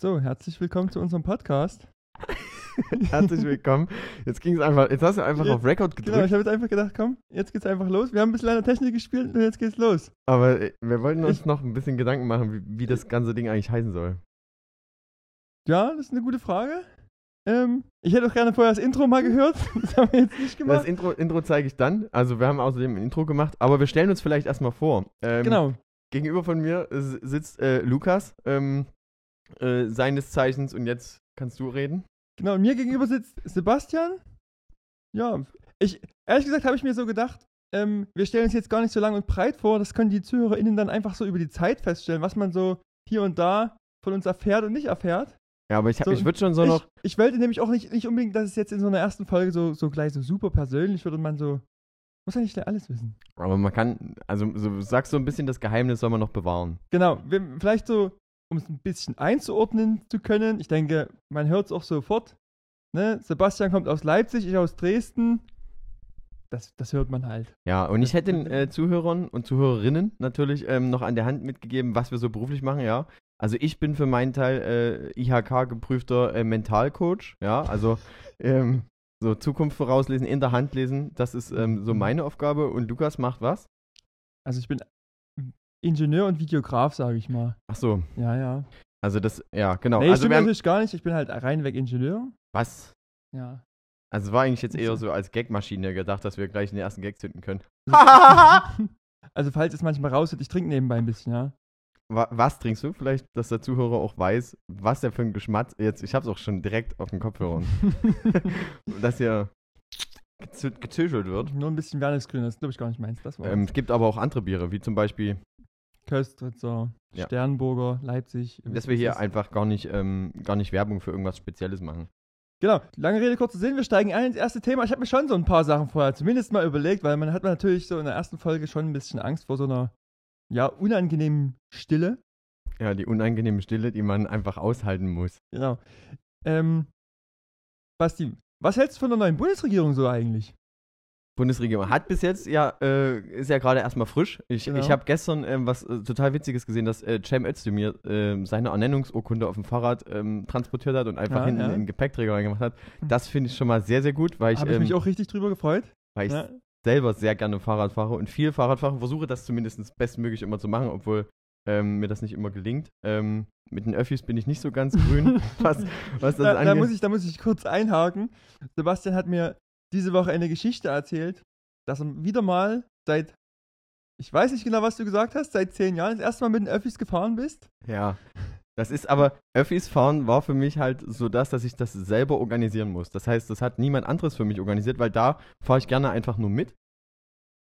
So, herzlich willkommen zu unserem Podcast. Herzlich willkommen. Jetzt ging es einfach, jetzt hast du einfach Jetzt- auf Record Genau, gedrückt, ich habe jetzt einfach gedacht, komm, jetzt geht's einfach los. Wir haben ein bisschen an der Technik gespielt und jetzt geht's los. aber äh, wir wollten uns Ich- noch ein bisschen Gedanken machen, wie, wie das ganze Ding eigentlich heißen soll. Ja, das ist eine gute Frage. Ähm, ich hätte auch gerne vorher das Intro mal gehört. Das haben wir jetzt nicht Das gemacht. Intro, Intro zeige ich dann. Also wir haben außerdem ein Intro gemacht, aber wir stellen uns vielleicht erstmal vor. Ähm, Genau. Gegenüber von mir äh, sitzt äh, Lukas, ähm, äh, seines Zeichens, und jetzt kannst du reden. Genau, und mir gegenüber sitzt Sebastian. Ja, ich, ehrlich gesagt habe ich mir so gedacht, ähm, wir stellen uns jetzt gar nicht so lang und breit vor, das können die ZuhörerInnen dann einfach so über die Zeit feststellen, was man so hier und da von uns erfährt und nicht erfährt. Ja, aber ich, hab- So, ich würde schon so ich, noch. ich wollte nämlich auch nicht, nicht unbedingt, dass es jetzt in so einer ersten Folge so, so gleich so super persönlich wird und man so, muss ja nicht gleich alles wissen. Aber man kann, also so, sagst so ein bisschen, das Geheimnis soll man noch bewahren. Genau, wir, vielleicht so, um es ein bisschen einzuordnen zu können, ich denke, man hört es auch sofort. Ne? Sebastian kommt aus Leipzig, ich aus Dresden. Das, das hört man halt. Ja, und ich hätte den äh, Zuhörern und Zuhörerinnen natürlich ähm, noch an der Hand mitgegeben, was wir so beruflich machen, ja. Also ich bin für meinen Teil äh, IHK-geprüfter äh, Mentalcoach, ja, also ähm, so Zukunft vorauslesen, in der Hand lesen, das ist ähm, so meine Aufgabe. Und Lukas macht was? Also ich bin Ingenieur und Videograf, sage ich mal. Ach so, Ja, ja. also das, ja, genau. Nee, also stimmt wir haben, natürlich gar nicht. Ich bin halt reinweg Ingenieur. was? Ja. Also es war eigentlich jetzt eher so. als Gagmaschine gedacht, dass wir gleich den ersten Gag zünden können. Also falls es manchmal raushört, ich trinke nebenbei ein bisschen, ja. Wa was trinkst du? Vielleicht, dass der Zuhörer auch weiß, was der für ein Geschmack jetzt. Ich hab's auch schon direkt auf den Kopfhörern. dass hier gezü- gezügelt wird. Nur ein bisschen Wernesgrün, das ist glaube ich gar nicht meins. Das war Ähm, es gibt aber auch andere Biere, wie zum Beispiel, Köstritzer, Ja. Sternburger, Leipzig. dass wir hier einfach gar nicht, ähm, gar nicht Werbung für irgendwas Spezielles machen. Genau, lange Rede, kurzer Sinn, wir steigen ein ins erste Thema. Ich habe mir schon so ein paar Sachen vorher zumindest mal überlegt, weil man hat man natürlich so in der ersten Folge schon ein bisschen Angst vor so einer, ja, unangenehmen Stille. Ja, die unangenehme Stille, die man einfach aushalten muss. Genau. Ähm, Basti, was hältst du von der neuen Bundesregierung so eigentlich? Bundesregierung hat bis jetzt ja, äh, ist ja gerade erstmal frisch. Ich, Genau. ich habe gestern ähm, was äh, total Witziges gesehen, dass äh, Cem Özdemir ähm, seine Ernennungsurkunde auf dem Fahrrad ähm, transportiert hat und einfach Ja, hinten ja. in den Gepäckträger reingemacht hat. Das finde ich schon mal sehr, sehr gut, weil ich, Habe ich ähm, mich auch richtig drüber gefreut. weil ich Ja. selber sehr gerne Fahrrad fahre und viel Fahrrad fahre, versuche das zumindest bestmöglich immer zu machen, obwohl ähm, mir das nicht immer gelingt. Ähm, mit den Öffis bin ich nicht so ganz grün, was, was das Da, angeht. da, muss ich, da muss ich kurz einhaken. Sebastian hat mir diese Woche eine Geschichte erzählt, dass er wieder mal seit, ich weiß nicht genau, was du gesagt hast, seit zehn Jahren das erste Mal mit den Öffis gefahren bist. Ja. Das ist aber, Öffis fahren war für mich halt so das, dass ich das selber organisieren muss. Das heißt, das hat niemand anderes für mich organisiert, weil da fahre ich gerne einfach nur mit.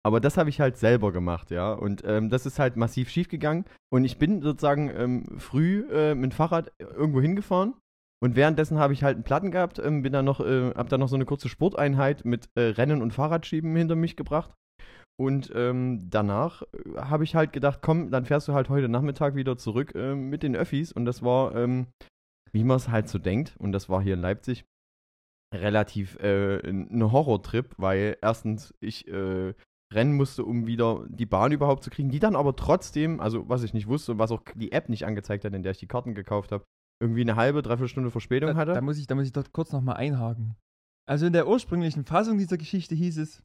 Aber das habe ich halt selber gemacht, ja. Und ähm, das ist halt massiv schief gegangen. Und ich bin sozusagen ähm, früh äh, mit dem Fahrrad irgendwo hingefahren. Und währenddessen habe ich halt einen Platten gehabt, ähm, bin dann noch, äh, hab dann noch so eine kurze Sporteinheit mit äh, Rennen und Fahrradschieben hinter mich gebracht. Und ähm, danach äh, habe ich halt gedacht, komm, dann fährst du halt heute Nachmittag wieder zurück ähm, mit den Öffis. Und das war, ähm, wie man es halt so denkt, und das war hier in Leipzig, relativ äh, ein Horrortrip, weil erstens ich äh, rennen musste, um wieder die Bahn überhaupt zu kriegen, die dann aber trotzdem, also was ich nicht wusste und was auch die App nicht angezeigt hat, in der ich die Karten gekauft habe, irgendwie eine halbe, dreiviertel Stunde Verspätung Da, hatte. da, muss ich, da muss ich dort kurz nochmal einhaken. Also in der ursprünglichen Fassung dieser Geschichte hieß es,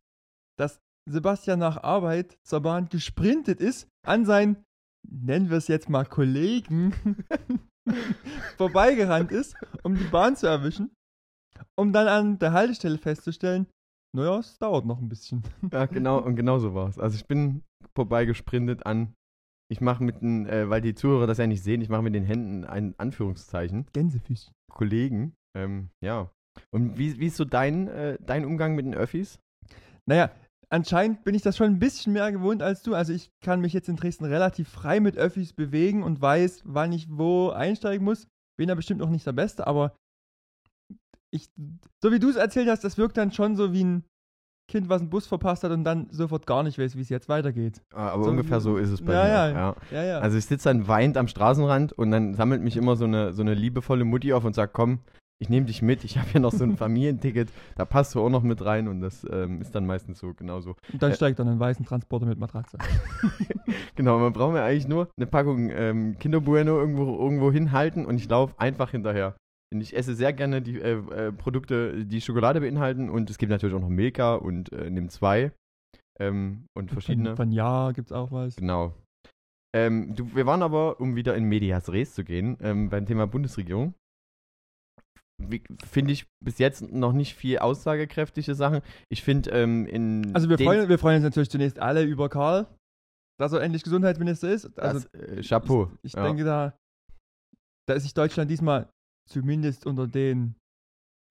dass Sebastian nach Arbeit zur Bahn gesprintet ist, an seinen, nennen wir es jetzt mal Kollegen, vorbeigerannt ist, um die Bahn zu erwischen, um dann an der Haltestelle festzustellen, naja, es dauert noch ein bisschen. Ja, genau, und genau so war es. Also ich bin vorbeigesprintet an, ich mache mit den, äh, weil die Zuhörer das ja nicht sehen, ich mache mit den Händen ein Anführungszeichen, Gänsefüßchen. Kollegen. Ähm, ja. Und wie, wie ist so dein, äh, dein Umgang mit den Öffis? Naja, anscheinend bin ich das schon ein bisschen mehr gewohnt als du. Also ich kann mich jetzt in Dresden relativ frei mit Öffis bewegen und weiß, wann ich wo einsteigen muss. Bin da bestimmt noch nicht der Beste, aber ich, so wie du es erzählt hast, das wirkt dann schon so wie ein Kind, was einen Bus verpasst hat und dann sofort gar nicht weiß, wie es jetzt weitergeht. Ah, aber So- ungefähr so ist es bei Ja, mir. ja. ja. Ja, ja. Also ich sitze dann weint am Straßenrand und dann sammelt mich immer so eine, so eine liebevolle Mutti auf und sagt, komm, ich nehme dich mit, ich habe hier noch so ein Familienticket, da passt du auch noch mit rein und das ähm, ist dann meistens so genauso. Und dann Äh, steigt dann ein weißen Transporter mit Matratze. Genau, man braucht mir eigentlich nur eine Packung ähm, Kinder Bueno irgendwo, irgendwo hinhalten und ich laufe einfach hinterher. Ich esse sehr gerne die äh, äh, Produkte, die Schokolade beinhalten und es gibt natürlich auch noch Milka und äh, Nimm 2 ähm, und verschiedene. Von, von Ja gibt's auch was. Genau. Ähm, du, wir waren aber, um wieder in Medias Res zu gehen, ähm, beim Thema Bundesregierung. Finde ich bis jetzt noch nicht viel aussagekräftige Sachen. Ich finde, ähm, in. Also wir freuen, wir freuen uns natürlich zunächst alle über Karl, dass er endlich Gesundheitsminister ist. Also das, äh, Chapeau. ich, ich ja. denke, da, da ist sich Deutschland diesmal zumindest unter den,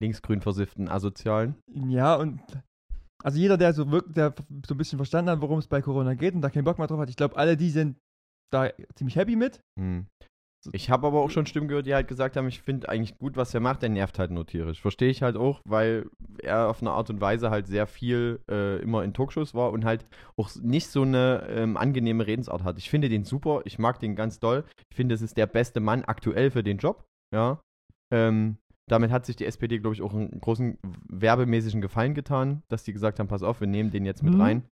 Linksgrün versifften Asozialen. ja, und also jeder, der so wirkt, der so ein bisschen verstanden hat, worum es bei Corona geht und da keinen Bock mehr drauf hat, ich glaube, alle die sind da ziemlich happy mit. Hm. Ich habe aber auch schon Stimmen gehört, die halt gesagt haben, ich finde eigentlich gut, was er macht, der nervt halt nur tierisch. Verstehe ich halt auch, weil er auf eine Art und Weise halt sehr viel äh, immer in Talkshows war und halt auch nicht so eine ähm, angenehme Redensart hat. Ich finde den super, ich mag den ganz doll. Ich finde, es ist der beste Mann aktuell für den Job. Ja. Ähm, damit hat sich die SPD, glaube ich, auch einen großen werbemäßigen Gefallen getan, dass die gesagt haben, pass auf, wir nehmen den jetzt mit Mhm. rein.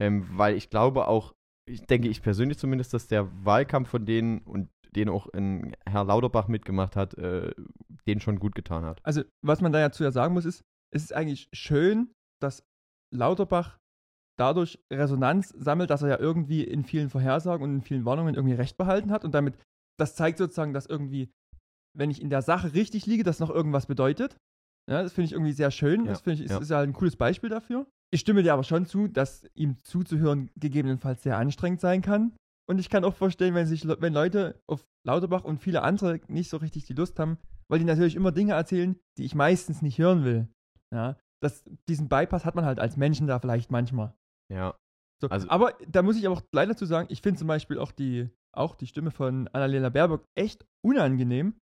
Ähm, weil ich glaube auch, ich denke ich persönlich zumindest, dass der Wahlkampf von denen und den auch ein Herr Lauterbach mitgemacht hat, äh, den schon gut getan hat. Also, was man da ja zu ja sagen muss, ist, es ist eigentlich schön, dass Lauterbach dadurch Resonanz sammelt, dass er ja irgendwie in vielen Vorhersagen und in vielen Warnungen irgendwie recht behalten hat und damit, das zeigt sozusagen, dass irgendwie, wenn ich in der Sache richtig liege, das noch irgendwas bedeutet. Ja, das finde ich irgendwie sehr schön. Ja, das finde ich, ist, ja. ist ja ein cooles Beispiel dafür. Ich stimme dir aber schon zu, dass ihm zuzuhören gegebenenfalls sehr anstrengend sein kann. Und ich kann auch verstehen, wenn sich, wenn Leute auf Lauterbach und viele andere nicht so richtig die Lust haben, weil die natürlich immer Dinge erzählen, die ich meistens nicht hören will. Ja, das, diesen Bypass hat man halt als Menschen da vielleicht manchmal. Ja. So, Also- aber da muss ich aber auch leider zu sagen, ich finde zum Beispiel auch die, auch die Stimme von Annalena Baerbock echt unangenehm.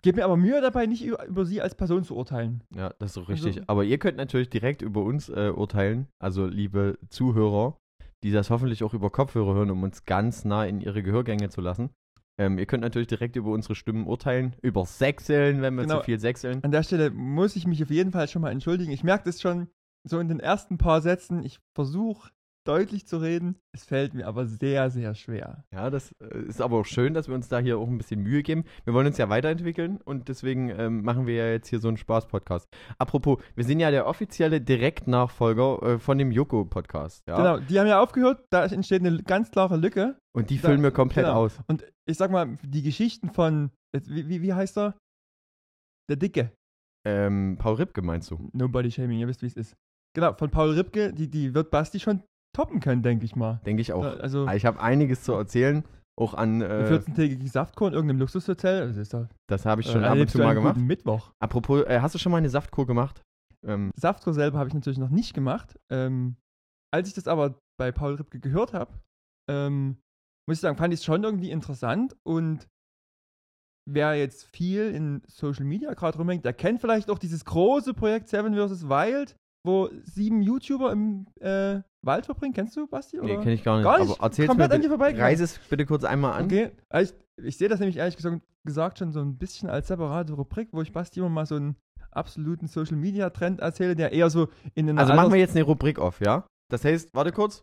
Gebe mir aber Mühe dabei, nicht über, über sie als Person zu urteilen. Ja, das ist so Also- richtig. Aber ihr könnt natürlich direkt über uns äh, urteilen, also liebe Zuhörer, die das hoffentlich auch über Kopfhörer hören, um uns ganz nah in ihre Gehörgänge zu lassen. Ähm, ihr könnt natürlich direkt über unsere Stimmen urteilen, über Sechseln, wenn wir Genau. zu viel sechseln. An der Stelle muss ich mich auf jeden Fall schon mal entschuldigen. Ich merke das schon so in den ersten paar Sätzen. Ich versuche deutlich zu reden. Es fällt mir aber sehr, sehr schwer. Ja, das äh, ist aber auch schön, dass wir uns da hier auch ein bisschen Mühe geben. Wir wollen uns ja weiterentwickeln und deswegen ähm, machen wir ja jetzt hier so einen Spaß-Podcast. Apropos, wir sind ja der offizielle Direktnachfolger äh, von dem Joko-Podcast. Ja? Genau, die haben ja aufgehört. Da entsteht eine ganz klare Lücke. Und die Da- füllen wir komplett genau. aus. Und ich sag mal, die Geschichten von, wie, wie, wie heißt er? Der Dicke. Ähm, Paul Ripke meinst du? Nobody Shaming, ihr wisst, wie es ist. Genau, von Paul Ripke, die, die wird Basti schon toppen können, denke ich mal. Denke ich auch. Also, Ich habe einiges zu erzählen, auch an, äh, 14-tägige Saftkur in irgendeinem Luxushotel. Das ist doch, das habe ich schon äh, ab und zu mal gemacht. Mittwoch. Apropos, äh, hast du schon mal eine Saftkur gemacht? Ähm, Saftkur selber habe ich natürlich noch nicht gemacht. Ähm, als ich das aber bei Paul Ripke gehört habe, ähm, muss ich sagen, fand ich es schon irgendwie interessant und wer jetzt viel in Social Media gerade rumhängt, der kennt vielleicht auch dieses große Projekt Seven vs. Wild, wo sieben YouTuber im äh, Wald verbringen. Kennst du, Basti? nee, Oder? kenne ich gar nicht. Gar nicht? Aber erzähl's mir Komplett an bitte. dir vorbeigegangen. Reise es bitte kurz einmal an. Okay, also ich, ich sehe das nämlich ehrlich gesagt, gesagt schon so ein bisschen als separate Rubrik, wo ich Basti immer mal so einen absoluten Social Media Trend erzähle, der eher so in den Also machen wir jetzt eine Rubrik auf, ja? Das heißt, warte kurz.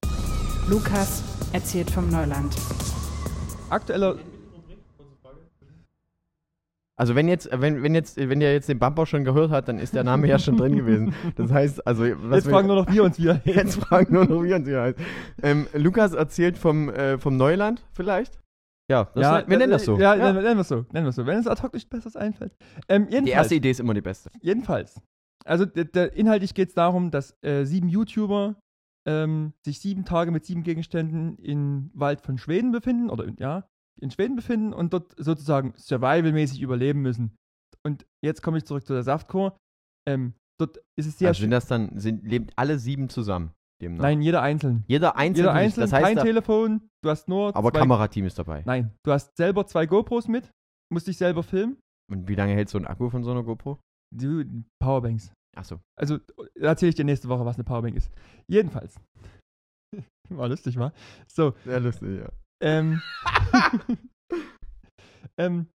Lukas erzählt vom Neuland. aktueller Also wenn jetzt, wenn, wenn jetzt, wenn der jetzt den Bumper schon gehört hat, dann ist der Name ja schon drin gewesen. Das heißt, also was Jetzt wir- fragen nur noch wir uns wieder. jetzt fragen nur noch wir uns hier heißt. Ähm, Lukas erzählt vom, äh, vom Neuland vielleicht? Ja, das ja, wir nennen das so. Ja, Nennen, nennen wir es so. Nennen wir es so. Wenn es ad hoc nicht besseres einfällt. Ähm, Die erste Idee ist immer die beste. jedenfalls. Also der, der, inhaltlich geht es darum, dass äh, sieben YouTuber ähm, sich sieben Tage mit sieben Gegenständen im Wald von Schweden befinden, oder in- ja, in Schweden befinden und dort sozusagen survivalmäßig überleben müssen. Und jetzt komme ich zurück zu der Saftkur. Ähm, dort ist es sehr also sind das dann, sind, leben alle sieben zusammen? Demnach. Nein, jeder einzeln. Jeder einzelne. Jeder einzeln, das heißt, kein da, Telefon, du hast nur aber zwei Kamerateam ist dabei. Nein, du hast selber zwei GoPros mit, musst dich selber filmen. Und wie lange hält so ein Akku von so einer GoPro? Du, Powerbanks. Achso. Also erzähle ich dir nächste Woche, was eine Powerbank ist. Jedenfalls. War lustig, war. So, Sehr lustig, ja. Ähm, ähm,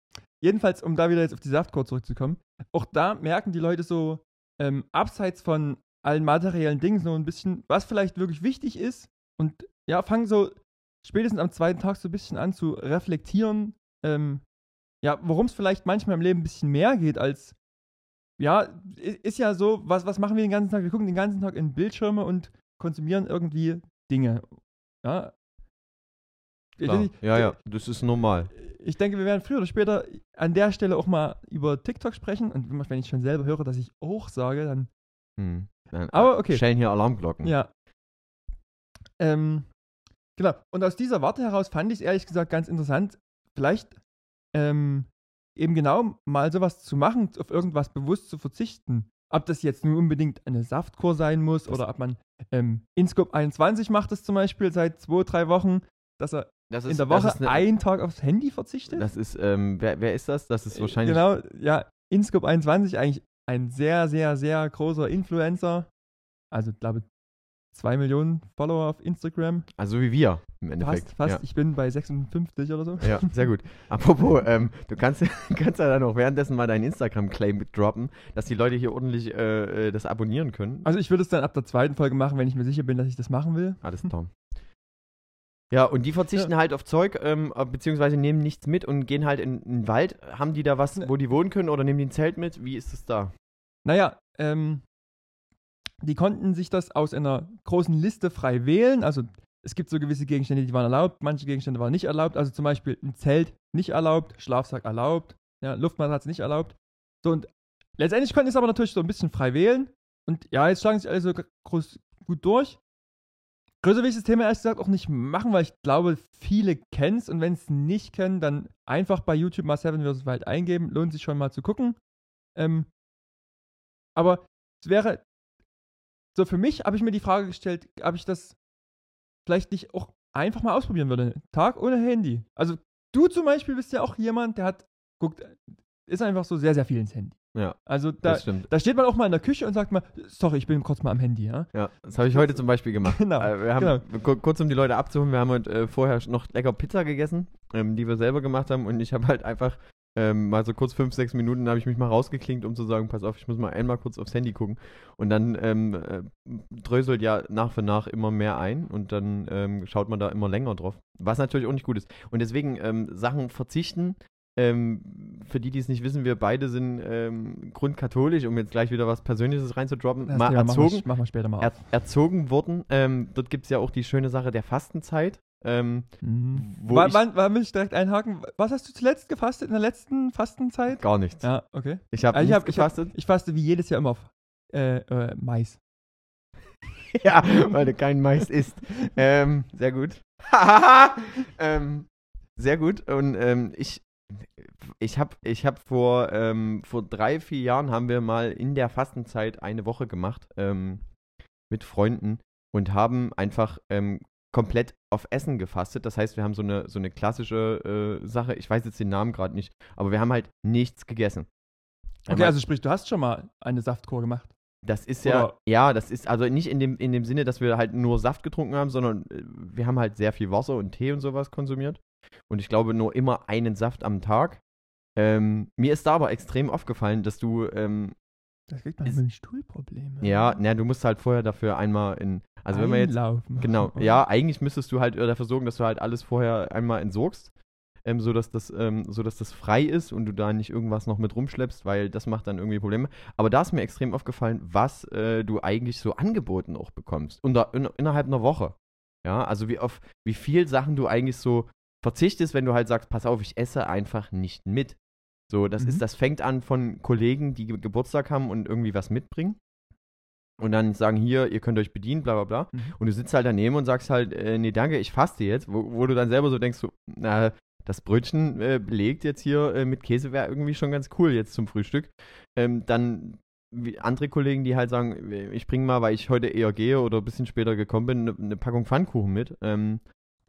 jedenfalls, um da wieder jetzt auf die Saftkur zurückzukommen, auch da merken die Leute so, ähm, abseits von allen materiellen Dingen, so ein bisschen, was vielleicht wirklich wichtig ist und ja, fangen so spätestens am zweiten Tag so ein bisschen an zu reflektieren, ähm, ja, worum es vielleicht manchmal im Leben ein bisschen mehr geht als, ja, ist ja so, was, was machen wir den ganzen Tag? Wir gucken den ganzen Tag in Bildschirme und konsumieren irgendwie Dinge. Ja. Klar. Ja, ja, das ist normal. ich denke, wir werden früher oder später an der Stelle auch mal über TikTok sprechen. Und wenn ich schon selber höre, dass ich auch sage, dann. Hm. Dann Aber okay. Stellen hier Alarmglocken. Ja. Ähm, genau. Und aus dieser Warte heraus fand ich es ehrlich gesagt ganz interessant, vielleicht ähm, eben genau mal sowas zu machen, auf irgendwas bewusst zu verzichten. Ob das jetzt nur unbedingt eine Saftkur sein muss oder ob man ähm, Inscope 21 macht es zum Beispiel seit zwei, drei Wochen, dass er Das in der das Woche ist eine- einen Tag aufs Handy verzichtet. Das ist, ähm, wer, wer ist das? Das ist wahrscheinlich. Genau, ja, Inscope 21, eigentlich ein sehr, sehr, sehr großer Influencer. Also, ich glaube, zwei Millionen Follower auf Instagram. Also wie wir im Endeffekt. Fast, fast. Ich bin bei 56 oder so. Ja, ja sehr gut. Apropos, ähm, du kannst, kannst ja dann auch währenddessen mal deinen Instagram-Claim droppen, dass die Leute hier ordentlich äh, äh, das abonnieren können. Also, ich würde es dann ab der zweiten Folge machen, wenn ich mir sicher bin, dass ich das machen will. Alles klar. Ja, und die verzichten halt auf Zeug, ähm, äh, beziehungsweise nehmen nichts mit und gehen halt in, in den Wald. Haben die da was, wo die wohnen können oder nehmen die ein Zelt mit? Wie ist es da? Naja, ähm, die konnten sich das aus einer großen Liste frei wählen. Also, es gibt so gewisse Gegenstände, die waren erlaubt, manche Gegenstände waren nicht erlaubt. Also, zum Beispiel ein Zelt nicht erlaubt, Schlafsack erlaubt, ja, Luftmatratze nicht erlaubt. So, und letztendlich konnten sie es aber natürlich so ein bisschen frei wählen. Und ja, jetzt schlagen sich alle so groß, gut durch. Größer will ich das Thema ehrlich gesagt auch nicht machen, weil ich glaube, viele kennen es und wenn es nicht kennen, dann einfach bei YouTube mal Seven vs. Wild eingeben. Lohnt sich schon mal zu gucken. Ähm, aber es wäre, so für mich habe ich mir die Frage gestellt, ob ich das vielleicht nicht auch einfach mal ausprobieren würde. Tag ohne Handy. Also du zum Beispiel bist ja auch jemand, der hat, guckt, ist einfach so sehr, sehr viel ins Handy. Ja, Also da, das stimmt. da steht man auch mal in der Küche und sagt mal, sorry, ich bin kurz mal am Handy, ja. Ja, das habe ich heute zum Beispiel gemacht. Genau, Äh, wir haben, ku- kurz um die Leute abzuholen, wir haben heute äh, vorher noch lecker Pizza gegessen, ähm, die wir selber gemacht haben und ich habe halt einfach ähm, mal so kurz fünf, sechs Minuten habe ich mich mal rausgeklinkt, um zu sagen, pass auf, ich muss mal einmal kurz aufs Handy gucken und dann ähm, äh, dröselt ja nach für nach immer mehr ein und dann ähm, schaut man da immer länger drauf, was natürlich auch nicht gut ist. Und deswegen ähm, Sachen verzichten, ähm, für die, die es nicht wissen, wir beide sind ähm, grundkatholisch, um jetzt gleich wieder was Persönliches reinzudroppen, Das mal wir- erzogen, Machen wir später mal er, auf. erzogen worden. Ähm, dort gibt es ja auch die schöne Sache der Fastenzeit. Ähm, Mhm. wo Wann, wann, wann will ich direkt einhaken? Was hast du zuletzt gefastet in der letzten Fastenzeit? gar nichts. Ja, okay. Ich habe ich nichts hab- ich hab- gefastet. Ich faste wie jedes Jahr immer auf äh, äh, Mais. ja, weil du kein Mais isst. ähm, sehr gut. ähm, sehr gut. Und ähm, ich, ich habe ich hab vor, ähm, vor drei, vier Jahren haben wir mal in der Fastenzeit eine Woche gemacht ähm, mit Freunden und haben einfach ähm, komplett auf Essen gefastet. Das heißt, wir haben so eine, so eine klassische äh, Sache, ich weiß jetzt den Namen gerade nicht, aber wir haben halt nichts gegessen. Okay, Einmal- also sprich, du hast schon mal eine Saftkur gemacht. das ist ja, Oder- ja, das ist also nicht in dem, in dem Sinne, dass wir halt nur Saft getrunken haben, sondern äh, wir haben halt sehr viel Wasser und Tee und sowas konsumiert. Und ich glaube nur immer einen Saft am Tag. Ähm, mir ist da aber extrem aufgefallen, dass du, ähm, Das kriegt man mit Stuhlprobleme. ja, na, du musst halt vorher dafür einmal in, also wenn man jetzt, Einlaufen. genau, ja, eigentlich müsstest du halt dafür sorgen, dass du halt alles vorher einmal entsorgst, ähm, so dass das, ähm, so dass das frei ist und du da nicht irgendwas noch mit rumschleppst, weil das macht dann irgendwie Probleme. Aber da ist mir extrem aufgefallen, was äh, du eigentlich so angeboten auch bekommst. Unter, in, innerhalb einer Woche. Ja, also wie auf wie viel Sachen du eigentlich so verzichtest, wenn du halt sagst, pass auf, ich esse einfach nicht mit. So, das Mhm. ist, das fängt an von Kollegen, die Ge- Geburtstag haben und irgendwie was mitbringen. Und dann sagen, hier, ihr könnt euch bedienen, bla bla bla. Mhm. Und du sitzt halt daneben und sagst halt, äh, nee, danke, ich faste jetzt, wo, wo du dann selber so denkst, so, na, das Brötchen äh, belegt jetzt hier äh, mit Käse wäre irgendwie schon ganz cool jetzt zum Frühstück. Ähm, dann andere Kollegen, die halt sagen, ich bringe mal, weil ich heute eher gehe oder ein bisschen später gekommen bin, eine ne Packung Pfannkuchen mit. Ähm,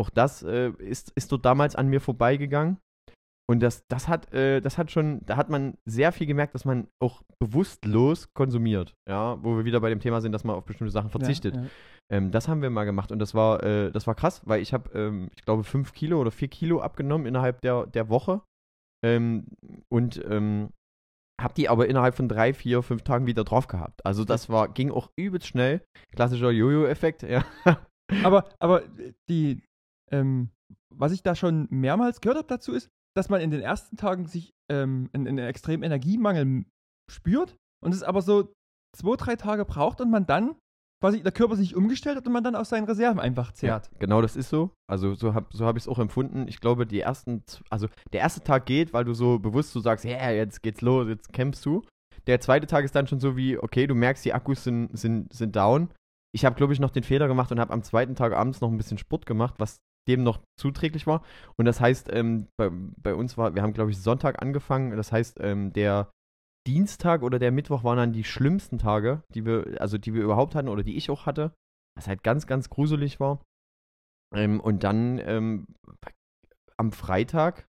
auch das äh, ist, ist dort damals an mir vorbeigegangen. Und das, das hat, äh, das hat schon, da hat man sehr viel gemerkt, dass man auch bewusstlos konsumiert. Ja, wo wir wieder bei dem Thema sind, dass man auf bestimmte Sachen verzichtet. Ja, ja. Ähm, das haben wir mal gemacht und das war, äh, das war krass, weil ich habe, ähm, ich glaube, fünf Kilo oder vier Kilo abgenommen innerhalb der, der Woche. ähm, und ähm, habe die aber innerhalb von drei, vier, fünf Tagen wieder drauf gehabt. Also das war, ging auch übelst schnell. Klassischer Jojo-Effekt, ja. Aber, aber die, ähm, was ich da schon mehrmals gehört habe dazu ist, dass man in den ersten Tagen sich ähm, einen, einen extremen Energiemangel spürt und es aber so zwei, drei Tage braucht und man dann quasi der Körper sich umgestellt hat und man dann aus seinen Reserven einfach zehrt. Ja, genau, das ist so. Also so habe so hab ich es auch empfunden. Ich glaube, die ersten, also der erste Tag geht, weil du so bewusst so sagst, ja, jetzt geht's los, jetzt kämpfst du. Der zweite Tag ist dann schon so wie, okay, du merkst, die Akkus sind, sind, sind down. Ich habe, glaube ich, noch den Fehler gemacht und habe am zweiten Tag abends noch ein bisschen Sport gemacht, was dem noch zuträglich war. Und das heißt, ähm, bei, bei uns war, wir haben, glaube ich, Sonntag angefangen. Das heißt, ähm, der Dienstag oder der Mittwoch waren dann die schlimmsten Tage, die wir, also die wir überhaupt hatten oder die ich auch hatte. Was halt ganz, ganz gruselig war. Ähm, und dann ähm, am Freitag,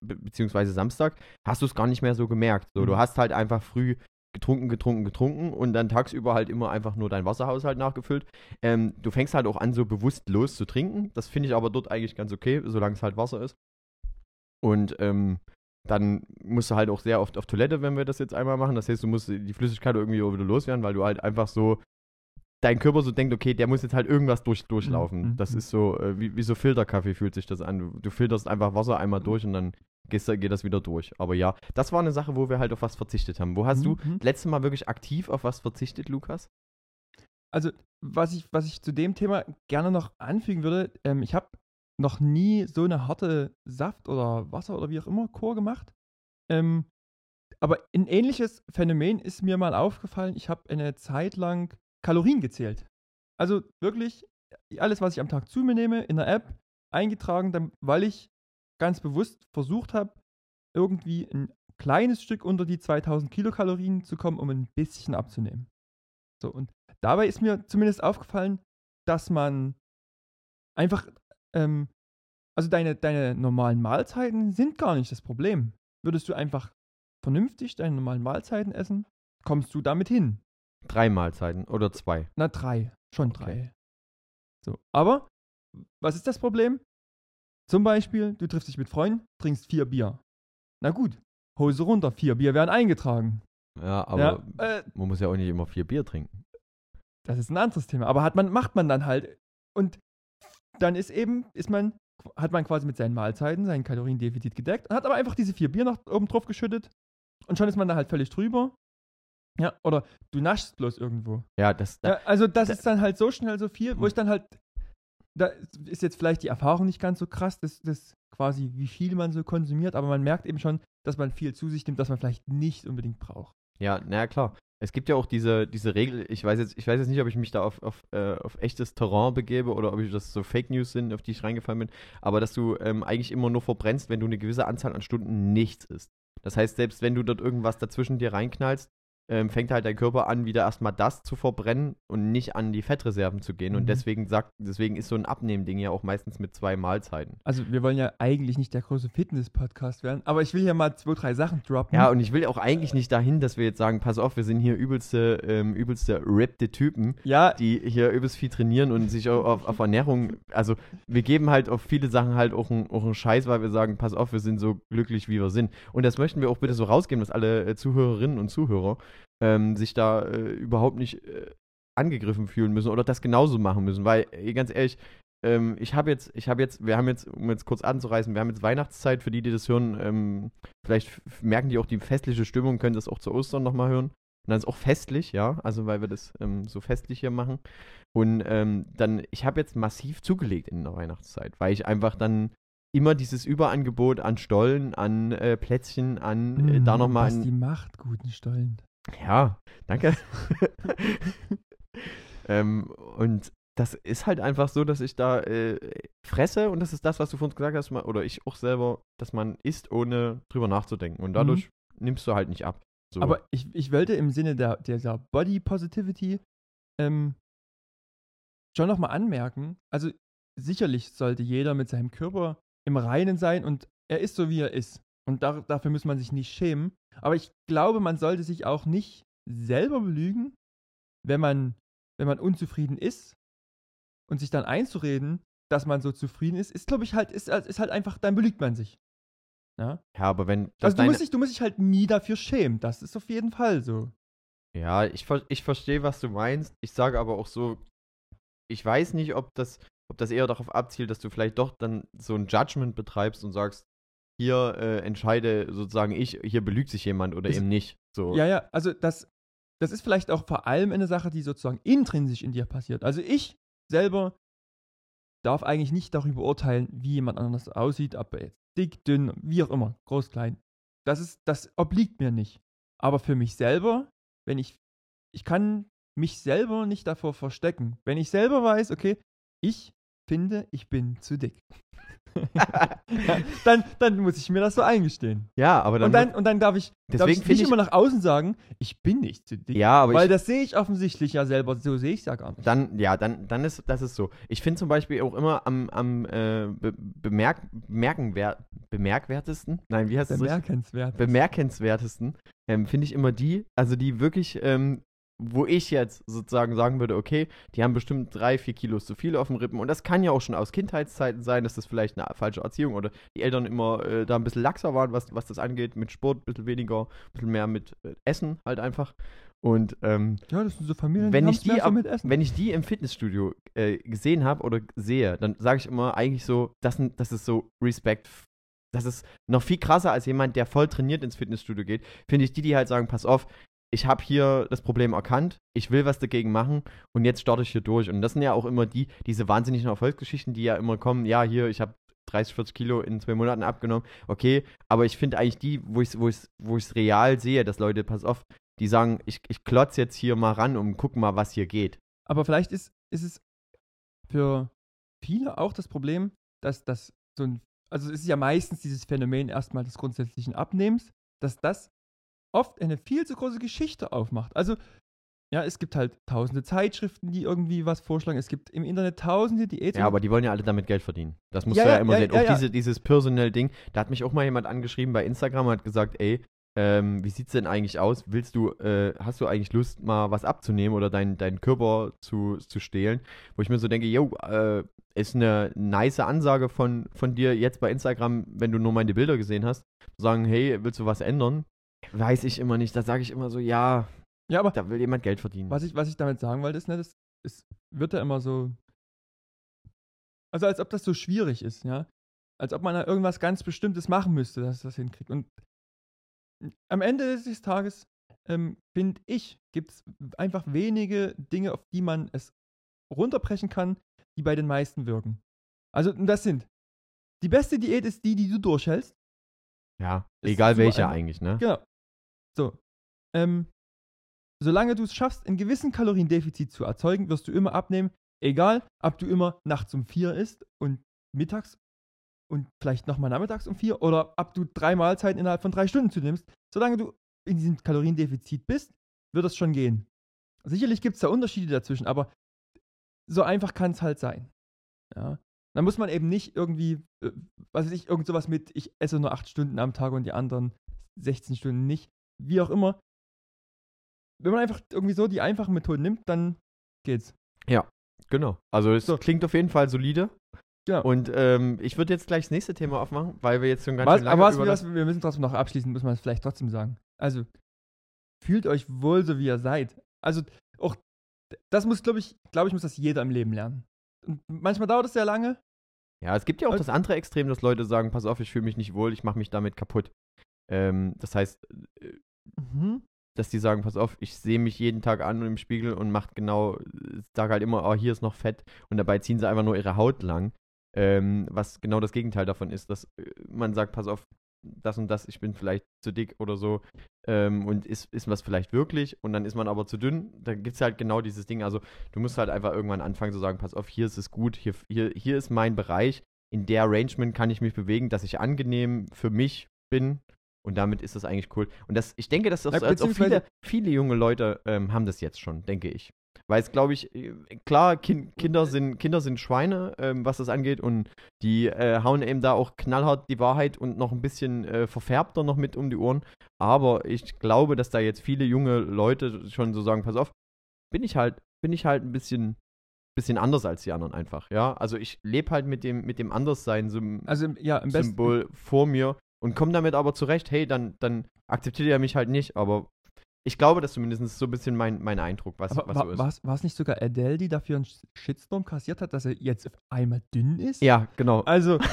be beziehungsweise Samstag, hast du es gar nicht mehr so gemerkt. So, Du Mhm. hast halt einfach früh getrunken, getrunken, getrunken und dann tagsüber halt immer einfach nur dein Wasserhaushalt nachgefüllt. Ähm, du fängst halt auch an, so bewusst los zu trinken. Das finde ich aber dort eigentlich ganz okay, solange es halt Wasser ist. Und ähm, dann musst du halt auch sehr oft auf Toilette, wenn wir das jetzt einmal machen. Das heißt, du musst die Flüssigkeit irgendwie auch wieder loswerden, weil du halt einfach so dein Körper so denkt, okay, der muss jetzt halt irgendwas durch, durchlaufen. Mhm, Das mhm. ist so, äh, wie, wie so Filterkaffee fühlt sich das an. Du, du filterst einfach Wasser einmal durch und dann gehst, geht das wieder durch. Aber ja, das war eine Sache, wo wir halt auf was verzichtet haben. Wo hast du Mhm. das letzte Mal wirklich aktiv auf was verzichtet, Lukas? Also, was ich, was ich zu dem Thema gerne noch anfügen würde, ähm, ich habe noch nie so eine harte Saft oder Wasser oder wie auch immer Kur gemacht. Ähm, aber ein ähnliches Phänomen ist mir mal aufgefallen. Ich habe eine Zeit lang Kalorien gezählt. Also wirklich alles, was ich am Tag zu mir nehme, in der App eingetragen, weil ich ganz bewusst versucht habe, irgendwie ein kleines Stück unter die 2000 Kilokalorien zu kommen, um ein bisschen abzunehmen. So, und dabei ist mir zumindest aufgefallen, dass man einfach, ähm, also deine, deine normalen Mahlzeiten sind gar nicht das Problem. Würdest du einfach vernünftig deine normalen Mahlzeiten essen, kommst du damit hin. Drei Mahlzeiten oder zwei. Na, drei. Schon Okay. drei. So. Aber, was ist das Problem? Zum Beispiel, du triffst dich mit Freunden, trinkst vier Bier. Na gut, Hose runter, vier Bier werden eingetragen. Ja, aber ja, äh, man muss ja auch nicht immer vier Bier trinken. das ist ein anderes Thema. Aber hat man, macht man dann halt. Und dann ist eben, ist man, hat man quasi mit seinen Mahlzeiten, sein Kaloriendefizit gedeckt und hat aber einfach diese vier Bier noch oben drauf geschüttet. Und schon ist man da halt völlig drüber. Ja, oder du naschst bloß irgendwo. Ja, das, Ja, also das da- ist dann halt so schnell so viel, wo Hm. ich dann halt, da ist jetzt vielleicht die Erfahrung nicht ganz so krass, dass das quasi, wie viel man so konsumiert, aber man merkt eben schon, dass man viel zu sich nimmt, das man vielleicht nicht unbedingt braucht. Ja, naja, klar. Es gibt ja auch diese, diese Regel, ich weiß jetzt, ich weiß jetzt nicht, ob ich mich da auf, auf, äh, auf echtes Terrain begebe oder ob ich das so Fake News sind, auf die ich reingefallen bin, aber dass du ähm, eigentlich immer nur verbrennst, wenn du eine gewisse Anzahl an Stunden nichts isst. Das heißt, selbst wenn du dort irgendwas dazwischen dir reinknallst, ähm, fängt halt dein Körper an, wieder erstmal das zu verbrennen und nicht an die Fettreserven zu gehen. Und Mhm. deswegen sagt, deswegen ist so ein Abnehmding ja auch meistens mit zwei Mahlzeiten. Also wir wollen ja eigentlich nicht der große Fitness-Podcast werden, aber ich will hier mal zwei, drei Sachen droppen. Ja, und ich will auch eigentlich nicht dahin, dass wir jetzt sagen, pass auf, wir sind hier übelste, ähm, übelste rippte Typen. ja die hier übelst viel trainieren und sich au- auf, auf Ernährung, also wir geben halt auf viele Sachen halt auch einen, auch einen Scheiß, weil wir sagen, pass auf, wir sind so glücklich, wie wir sind. Und das möchten wir auch bitte so rausgeben, dass alle äh, Zuhörerinnen und Zuhörer ähm, sich da äh, überhaupt nicht äh, angegriffen fühlen müssen oder das genauso machen müssen, weil, ganz ehrlich, ähm, ich habe jetzt, ich habe jetzt, wir haben jetzt, um jetzt kurz anzureißen, wir haben jetzt Weihnachtszeit, für die, die das hören, ähm, vielleicht merken die auch die festliche Stimmung, können das auch zu Ostern nochmal hören. Und dann ist auch festlich, ja, also weil wir das ähm, so festlich hier machen. Und ähm, dann, ich habe jetzt massiv zugelegt in der Weihnachtszeit, weil ich einfach dann immer dieses Überangebot an Stollen, an äh, Plätzchen, an äh, da nochmal Was die macht, guten Stollen. Ja, danke. ähm, und das ist halt einfach so, dass ich da äh, fresse und das ist das, was du vorhin gesagt hast, oder ich auch selber, dass man isst, ohne drüber nachzudenken. Und dadurch nimmst du halt nicht ab. So. Aber ich, ich wollte im Sinne der, dieser Body Positivity ähm, schon nochmal anmerken, also sicherlich sollte jeder mit seinem Körper im Reinen sein und er ist so, wie er ist. Und da, dafür muss man sich nicht schämen. Aber ich glaube, man sollte sich auch nicht selber belügen, wenn man, wenn man unzufrieden ist und sich dann einzureden, dass man so zufrieden ist, ist, glaube ich, halt, ist, ist halt einfach, dann belügt man sich. Ja, Ja, aber wenn das also du musst, dich, du musst dich halt nie dafür schämen. Das ist auf jeden Fall so. Ja, ich, ich verstehe, was du meinst. Ich sage aber auch so, ich weiß nicht, ob das, ob das eher darauf abzielt, dass du vielleicht doch dann so ein Judgment betreibst und sagst, hier äh, entscheide sozusagen ich, hier belügt sich jemand oder Ist- eben nicht. So. Ja, ja, also das, das ist vielleicht auch vor allem eine Sache, die sozusagen intrinsisch in dir passiert. Also ich selber darf eigentlich nicht darüber urteilen, wie jemand anders aussieht, ob er jetzt dick, dünn, wie auch immer, groß, klein. Das ist, das obliegt mir nicht. Aber für mich selber, wenn ich, ich kann mich selber nicht davor verstecken. Wenn ich selber weiß, okay, ich finde, ich bin zu dick. dann, dann muss ich mir das so eingestehen. Ja, aber dann, Und dann, und dann darf ich, darf Deswegen ich nicht ich- immer nach außen sagen, ich bin nicht zu dick. ja, aber weil ich, das sehe ich offensichtlich ja selber, so sehe ich es ja gar nicht. dann, ja, dann, dann ist das ist so. Ich finde zum Beispiel auch immer am, am äh, be bemerk bemerkenwer bemerkwertesten, nein, wie heißt das? richtig? Bemerkenswert. bemerkenswertesten ähm, finde ich immer die, also die wirklich, ähm, wo ich jetzt sozusagen sagen würde, okay, die haben bestimmt drei, vier Kilos zu viel auf dem Rippen und das kann ja auch schon aus Kindheitszeiten sein, dass das vielleicht eine falsche Erziehung oder die Eltern immer äh, da ein bisschen laxer waren, was, was das angeht, mit Sport, ein bisschen weniger, ein bisschen mehr mit äh, Essen halt einfach. Und ähm, ja, das sind so Familien, wenn ich haben's mehr die ab- mit Essen. wenn ich die im Fitnessstudio äh, gesehen habe oder sehe, dann sage ich immer eigentlich so, das, das ist so Respekt. Das ist noch viel krasser als jemand, der voll trainiert ins Fitnessstudio geht. Finde ich die, die halt sagen, pass auf, ich habe hier das Problem erkannt, ich will was dagegen machen und jetzt starte ich hier durch. Und das sind ja auch immer die, diese wahnsinnigen Erfolgsgeschichten, die ja immer kommen, ja, hier, ich habe 30, 40 Kilo in zwei Monaten abgenommen. Okay, aber ich finde eigentlich die, wo ich es wo wo real sehe, dass Leute, pass auf, die sagen, ich, ich klotz jetzt hier mal ran und guck mal, was hier geht. Aber vielleicht ist, ist es für viele auch das Problem, dass das so ein, also es ist ja meistens dieses Phänomen erstmal des grundsätzlichen Abnehmens, dass das oft eine viel zu große Geschichte aufmacht. Also, ja, es gibt halt tausende Zeitschriften, die irgendwie was vorschlagen. Es gibt im Internet tausende Diäten. Ja, aber die wollen ja alle damit Geld verdienen. Das musst Ja, du ja, ja, immer ja, sehen. ja, auch. Diese, dieses personal Ding. Da hat mich auch mal jemand angeschrieben bei Instagram und hat gesagt, ey, ähm, wie sieht's denn eigentlich aus? Willst du, äh, hast du eigentlich Lust, mal was abzunehmen oder deinen deinen Körper zu, zu stehlen? Wo ich mir so denke, yo, äh, ist eine nice Ansage von, von dir jetzt bei Instagram, wenn du nur meine Bilder gesehen hast, zu sagen, hey, willst du was ändern? Weiß ich immer nicht. Da sage ich immer so, ja, ja, aber da will jemand Geld verdienen. Was ich, was ich damit sagen wollte, ist, ne, das, es wird ja immer so. Also als ob das so schwierig ist, ja. Als ob man da irgendwas ganz Bestimmtes machen müsste, dass es das hinkriegt. Und am Ende des Tages, ähm, finde ich, gibt es einfach wenige Dinge, auf die man es runterbrechen kann, die bei den meisten wirken. Also, das sind. Die beste Diät ist die, die du durchhältst. ja, egal einfach. eigentlich, ne? Genau. So. Ähm, solange du es schaffst, ein gewissen Kaloriendefizit zu erzeugen, wirst du immer abnehmen. Egal, ob du immer nachts um vier isst und mittags und vielleicht nochmal nachmittags um vier oder ob du drei Mahlzeiten innerhalb von drei Stunden zunimmst. Solange du in diesem Kaloriendefizit bist, wird das schon gehen. Sicherlich gibt es da Unterschiede dazwischen, aber so einfach kann es halt sein. Ja. Dann muss man eben nicht irgendwie, äh, was weiß ich, irgend sowas mit, ich esse nur acht Stunden am Tag und die anderen 16 Stunden nicht. Wie auch immer. Wenn man einfach irgendwie so die einfachen Methoden nimmt, dann geht's. Genau. Also es So. klingt auf jeden Fall solide. Genau. Und ähm, ich würde jetzt gleich das nächste Thema aufmachen, weil wir jetzt schon ganz Was, schön lange aber was, über was, wir müssen trotzdem noch abschließen, muss man es vielleicht trotzdem sagen. Also, fühlt euch wohl so, wie ihr seid. Also, auch, das muss, glaube ich, glaube ich, muss das jeder im Leben lernen. Und manchmal dauert es sehr lange. Ja, es gibt ja auch Und- das andere Extrem, dass Leute sagen, pass auf, ich fühle mich nicht wohl, ich mache mich damit kaputt. Ähm, das heißt, äh, Mhm. dass die sagen, pass auf, ich sehe mich jeden Tag an im Spiegel und macht genau, sage halt immer, oh, hier ist noch Fett und dabei ziehen sie einfach nur ihre Haut lang. Ähm, was genau das Gegenteil davon ist, dass äh, man sagt, pass auf, das und das, ich bin vielleicht zu dick oder so ähm, und ist, ist was vielleicht wirklich und dann ist man aber zu dünn, dann gibt es halt genau dieses Ding, also du musst halt einfach irgendwann anfangen zu sagen, pass auf, hier ist es gut, hier, hier, hier ist mein Bereich, in der Arrangement kann ich mich bewegen, dass ich angenehm für mich bin und damit ist das eigentlich cool. Und das, ich denke, dass das Ja, als auch viele, viele junge Leute ähm, haben das jetzt schon, denke ich. Weil es, glaube ich, äh, klar, kin Kinder, sind, Kinder sind Schweine, ähm, was das angeht, und die äh, hauen eben da auch knallhart die Wahrheit und noch ein bisschen äh, verfärbter noch mit um die Ohren. Aber ich glaube, dass da jetzt viele junge Leute schon so sagen, pass auf, bin ich halt, bin ich halt ein bisschen, bisschen anders als die anderen einfach, ja. Also ich lebe halt mit dem, mit dem Anderssein so Also, ja, vor mir und komme damit aber zurecht, hey, dann, dann akzeptiert er mich halt nicht, aber ich glaube, das ist zumindest so ein bisschen mein, mein Eindruck, was, Aber was wa so ist. war es nicht sogar Adele, die dafür einen Shitstorm kassiert hat, dass er jetzt auf einmal dünn ist? Ja, genau. Also.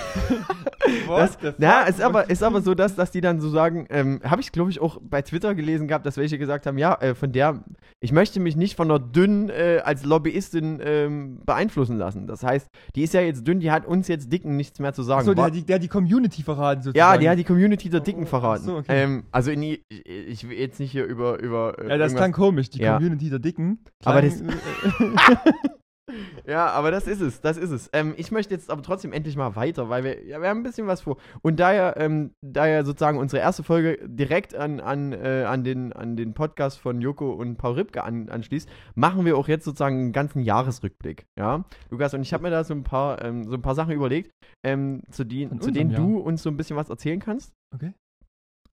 Das, fuck? ist aber, ist aber so, dass, dass die dann so sagen, ähm, habe ich glaube ich auch bei Twitter gelesen gehabt, dass welche gesagt haben, ja, äh, von der, ich möchte mich nicht von einer dünnen äh, als Lobbyistin ähm, beeinflussen lassen. Das heißt, die ist ja jetzt dünn, die hat uns jetzt Dicken nichts mehr zu sagen. Achso, der, der hat die Community verraten sozusagen. ja, die hat die Community der Oh, Dicken ach verraten. so, okay. ähm, also in, die- ich, ich will jetzt nicht hier über, über äh, Ja, das klang komisch, die Ja. Community der Dicken. Aber Klang, Ja, aber das ist es, das ist es. Ähm, ich möchte jetzt aber trotzdem endlich mal weiter, weil wir, ja, wir haben ein bisschen was vor. Und da ja, ähm, da ja sozusagen unsere erste Folge direkt an, an, äh, an, den, an den Podcast von Joko und Paul Ripke an, anschließt, machen wir auch jetzt sozusagen einen ganzen Jahresrückblick. Ja, Lukas, und ich habe mir da so ein paar, ähm, so ein paar Sachen überlegt, ähm, zu, die, zu denen unserem du uns so ein bisschen was erzählen kannst. Okay.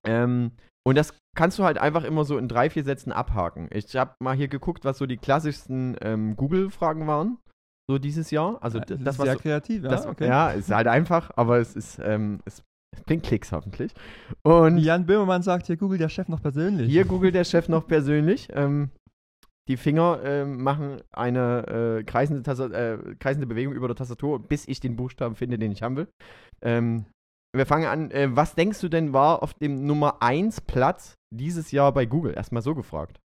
Ähm, und das kannst du halt einfach immer so in drei, vier Sätzen abhaken. Ich habe mal hier geguckt, was so die klassischsten ähm, Google-Fragen waren. So dieses Jahr. Also das ist das, was sehr so, kreativ, ja. das, okay. ja, ist halt einfach, aber es ist, ähm, es, es bringt Klicks hoffentlich. Und Jan Böhmermann sagt hier, Google der Chef noch persönlich. hier googelt der Chef noch persönlich. Ähm, die Finger ähm, machen eine äh, kreisende, äh, kreisende Bewegung über der Tastatur, bis ich den Buchstaben finde, den ich haben will. Ähm, wir fangen an. Äh, was denkst du denn war auf dem Nummer 1 Platz dieses Jahr bei Google? Erstmal so gefragt.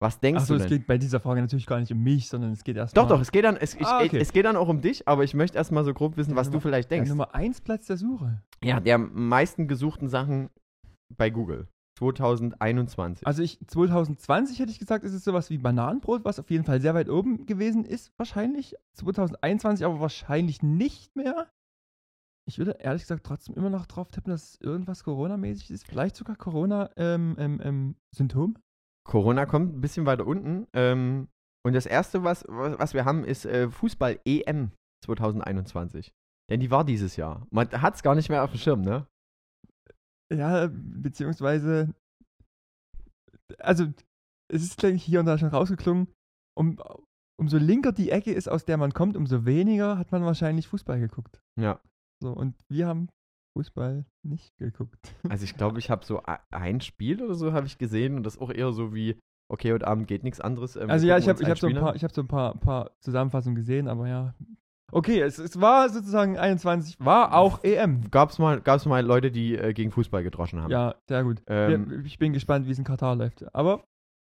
Was denkst Achso, du es denn? geht bei dieser Frage natürlich gar nicht um mich, sondern es geht erst Doch, doch, es geht dann, es, ich, Ah, okay. es geht dann auch um dich, aber ich möchte erstmal so grob wissen, was du Nummer- vielleicht der denkst. Nummer 1 Platz der Suche. Ja, der meisten gesuchten Sachen bei Google. 2021. Also ich 2020 hätte ich gesagt, ist es sowas wie Bananenbrot, was auf jeden Fall sehr weit oben gewesen ist, wahrscheinlich. 2021 aber wahrscheinlich nicht mehr. Ich würde ehrlich gesagt trotzdem immer noch drauf tippen, dass irgendwas Corona-mäßig ist. Vielleicht sogar Corona-Symptom. Corona kommt ein bisschen weiter unten. Ähm, und das erste, was, was, was wir haben, ist äh, Fußball-EM 2021. Denn die war dieses Jahr. Man hat es gar nicht mehr auf dem Schirm, ne? ja, beziehungsweise. Also, es ist, denke ich, hier und da schon rausgeklungen. Um, umso linker die Ecke ist, aus der man kommt, umso weniger hat man wahrscheinlich Fußball geguckt. Ja. So, und wir haben Fußball nicht geguckt. Also ich glaube, ich habe so ein Spiel oder so habe ich gesehen und das auch eher so wie, okay, heute Abend geht nichts anderes. ähm, Also ja, ich habe hab so ein paar, ich hab so ein paar, paar Zusammenfassungen gesehen, aber ja. Okay, es, es war sozusagen 21, war auch EM. Gab's mal, gab's mal Leute, die äh, gegen Fußball gedroschen haben. Ja, sehr gut. Ähm, ich bin gespannt, wie es in Katar läuft. Aber